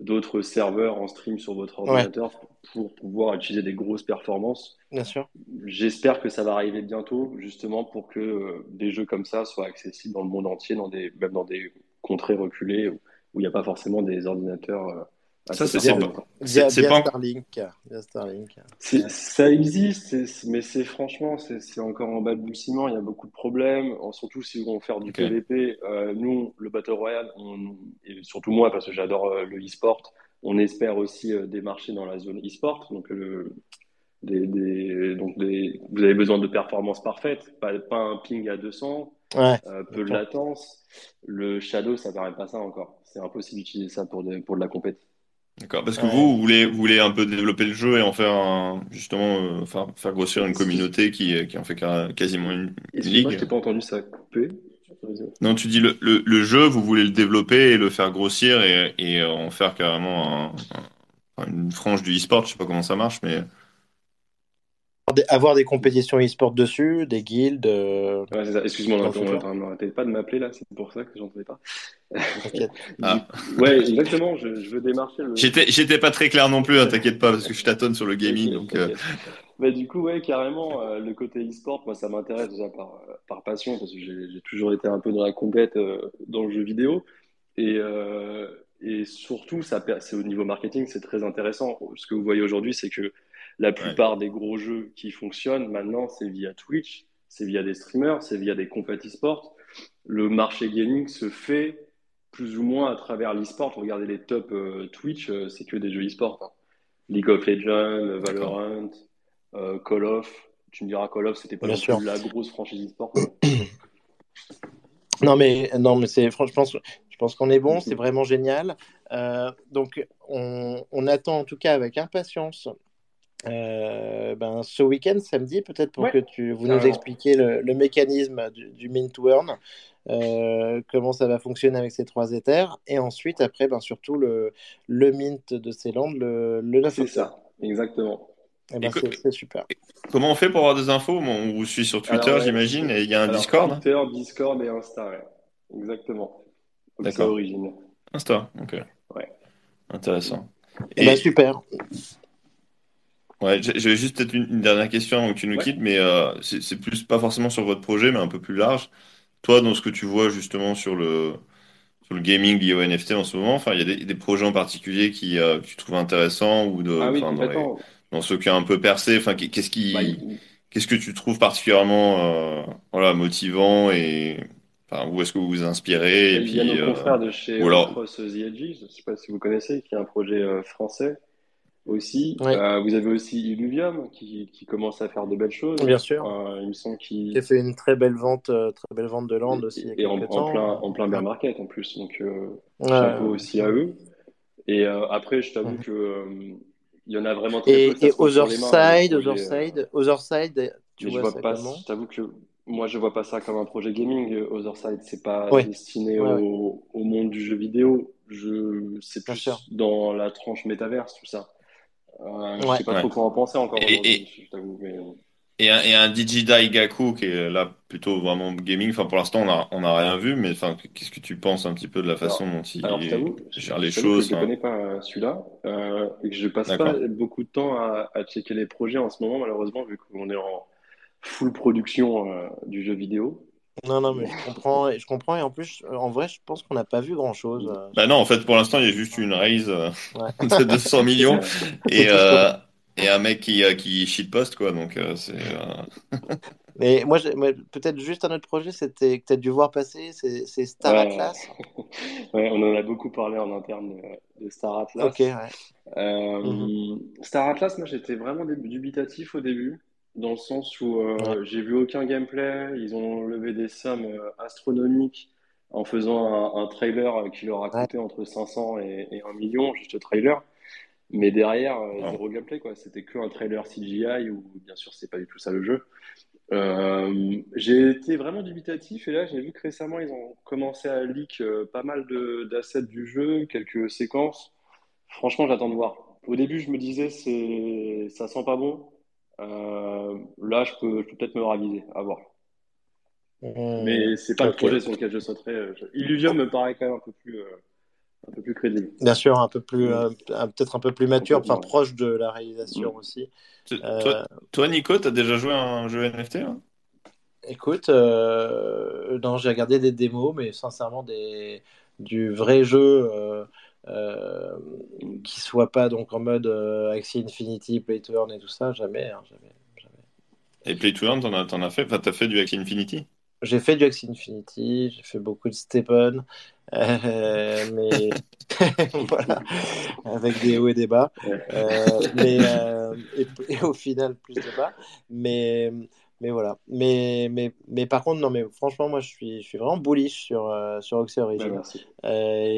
d'autres serveurs en stream sur votre ordinateur pour pouvoir utiliser des grosses performances.
Bien sûr.
J'espère que ça va arriver bientôt, justement pour que des jeux comme ça soient accessibles dans le monde entier, dans des, même dans des contrées reculées où il n'y a pas forcément des ordinateurs. Euh,
ça, c'est C'est
pas Starlink. Starlink.
Ça existe, mais c'est franchement, c'est encore en balbutiement. Il y a beaucoup de problèmes, surtout si on veut faire du PVP. Euh, nous, le Battle Royale, et surtout moi, parce que j'adore euh, le e-sport, on espère aussi démarcher dans la zone e-sport. Donc, le, des, des, donc des, vous avez besoin de performances parfaites, pas, pas un ping à 200,
ouais,
peu de latence. Le Shadow, ça ne permet pas ça encore c'est impossible d'utiliser ça pour de, pour de la compétition.
D'accord, parce que vous, vous voulez, vous voulez un peu développer le jeu et en faire un, justement, euh, faire, faire grossir une communauté qui, qui en fait quasiment une, ligue. Moi,
je t'ai pas entendu ça couper.
Non, tu dis le, le, le, jeu, vous voulez le développer et le faire grossir et, et en faire carrément une frange du e-sport. Je sais pas comment ça marche, mais
avoir des compétitions e-sport dessus, des guildes. Euh,
Excuse-moi, n'arrêtez pas de m'appeler là, c'est pour ça que j'entendais pas. ah. Ouais, exactement, je, veux démarcher le.
J'étais pas très clair non plus, hein, t'inquiète pas, parce que je tâtonne sur le gaming. donc, euh.
bah, du coup, ouais, carrément, euh, le côté e-sport, moi ça m'intéresse déjà par, par passion, parce que j'ai toujours été un peu dans la compète dans le jeu vidéo. Et, et surtout, c'est au niveau marketing, c'est très intéressant. Ce que vous voyez aujourd'hui, c'est que la plupart des gros jeux qui fonctionnent maintenant, c'est via Twitch, c'est via des streamers, c'est via des compétitions sport. Le marché gaming se fait plus ou moins à travers l'e-sport. Regardez les top euh, Twitch, euh, c'est que des jeux e-sport. Hein. League of Legends, Valorant, euh, Call of. Tu me diras Call of, c'était pas la grosse franchise e-sport.
non mais non mais c'est franchement, je pense qu'on est bon, c'est vraiment génial. donc on, on, attend en tout cas avec impatience euh, ben, ce week-end, samedi, peut-être pour que tu, vous nous expliquiez le, mécanisme du, du, mint to earn, euh, comment ça va fonctionner avec ces trois éthers, et ensuite, après, ben, surtout le, le mint de ces landes le, le 9
C'est ça, exactement.
Eh ben, c'est super.
Comment on fait pour avoir des infos? On vous suit sur Twitter, j'imagine, et il y a un Discord
Twitter, Discord et Insta, exactement.
D'accord. Insta, ok.
Ouais.
Intéressant.
Et... Eh ben, super.
Ouais, j'avais juste peut-être une, dernière question avant que tu nous quittes, mais euh, c'est plus pas forcément sur votre projet, mais un peu plus large. Toi, dans ce que tu vois justement sur le, sur le gaming lié au NFT en ce moment, enfin, il y a des, des projets en particulier qui, euh, que tu trouves intéressants ou de,
ah oui,
dans,
les,
dans ceux qui ont un peu percé. Enfin, qu'est-ce qui,
Bah,
qu'est-ce que tu trouves particulièrement, euh, voilà, motivant et enfin, où est-ce que vous vous inspirez et
il y a
puis,
nos
euh,
confrères de chez
ou alors,
Cross je ne sais pas si vous connaissez, qui est un projet euh, français aussi.
Oui,
Euh, vous avez aussi Illuvium qui, qui commence à faire de belles choses.
bien sûr.
Euh, il me semble
Qui
qu'il
a fait une très belle vente, euh, très belle vente de land aussi il y a
et en,
quelques
en plein,
temps.
en plein bear market en plus. Donc euh,
Ouais,
chapeau aussi à eux. Et après, je t'avoue
ouais.
que euh, il y en a vraiment très peu que
Et,
ça
et Otherside, Otherside, Otherside, tu
mais je
vois
vois
ça
pas,
comment?
je t'avoue que moi je vois pas ça comme un projet gaming, Otherside. C'est pas destiné au, au monde du jeu vidéo. Je, c'est plus dans la tranche métaverse, tout ça. Euh, je
Ouais.
sais pas
ouais.
trop quoi en penser encore
Et, et,
je t'avoue. Mais...
et un, et un Digidaigaku qui est là plutôt vraiment gaming. Enfin, pour l'instant, on a, on a rien vu, mais enfin, qu'est-ce que tu penses un petit peu de la façon
Alors,
dont il
alors
gère les choses?
je ne
Enfin,
connais pas euh, celui-là euh, et que je passe pas beaucoup de temps à, à checker les projets en ce moment, malheureusement, vu qu'on est en full production euh, du jeu vidéo.
Non, non, mais je comprends, et je comprends, et en plus, en vrai, je pense qu'on n'a pas vu grand-chose. euh,
Bah non, en fait, pour l'instant, il y a juste une raise euh,
Ouais.
de 200 millions et, euh, et un mec qui, qui shitpost, quoi. Donc, euh, c'est. euh,
Mais moi, peut-être juste un autre projet, c'était que tu as dû voir passer, c'est Star
Ouais.
Atlas.
Ouais, on en a beaucoup parlé en interne de, de Star Atlas.
Ok, ouais.
Euh,
Mhm.
Star Atlas, moi j'étais vraiment dubitatif au début, dans le sens où
Ouais.
euh, j'ai vu aucun gameplay, ils ont levé des sommes euh, astronomiques en faisant un, un trailer qui leur a
Ouais.
coûté entre 500 et, et 1 million, juste le trailer. Mais derrière, euh,
wow.
zéro gameplay, quoi. C'était que un trailer CGI où, bien sûr, c'est pas du tout ça le jeu. Euh, j'ai été vraiment dubitatif et là j'ai vu que récemment ils ont commencé à leak euh, pas mal d'assets du jeu, quelques séquences. Franchement, j'attends de voir. Au début, je me disais c'est ça sent pas bon. Euh, là, je peux, je peux peut-être me raviser, à voir.
Mhm.
Mais c'est pas le projet sur lequel je sauterais. euh, je- Illuvium me paraît quand même un peu plus, euh, un peu plus crédible.
Bien sûr, un peu plus,
Mm.
euh, un- peut-être un peu plus mature, enfin
Complètement.
proche de la
Mm.
réalisation aussi.
Tu-
Euh,
Toi, toi, Nico, t'as déjà joué à un jeu NFT, là?
écoute, euh, non, j'ai regardé des démos, mais sincèrement, des, du vrai jeu euh, qui soit pas donc en mode euh, Axie Infinity, Play to Earn et tout ça, jamais, hein, jamais, jamais.
Et Play to Earn, t'en as, t'en as fait? Enfin, t'as fait du Axie Infinity?
J'ai fait du Axie Infinity, j'ai fait beaucoup de Steppen, euh, mais voilà, avec des hauts et des bas. Euh, mais euh, et, et au final plus de bas. Mais mais voilà. Mais mais mais par contre non mais franchement moi je suis je suis vraiment bullish sur euh, sur Oxy Origin.
merci.
Euh,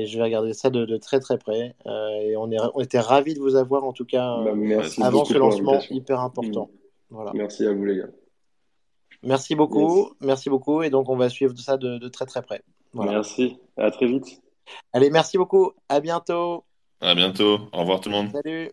et je vais regarder ça de, de très très près. Euh, et on est on était ravis de vous avoir en tout cas
Bah, merci
avant
beaucoup
ce lancement hyper important. Voilà.
Merci à vous, les gars.
Merci
Yes.
beaucoup, merci beaucoup. Et donc on va suivre ça de, de très très près. Voilà.
Merci. À très vite.
Allez, merci beaucoup. À bientôt.
À bientôt. Au revoir tout le monde.
Salut.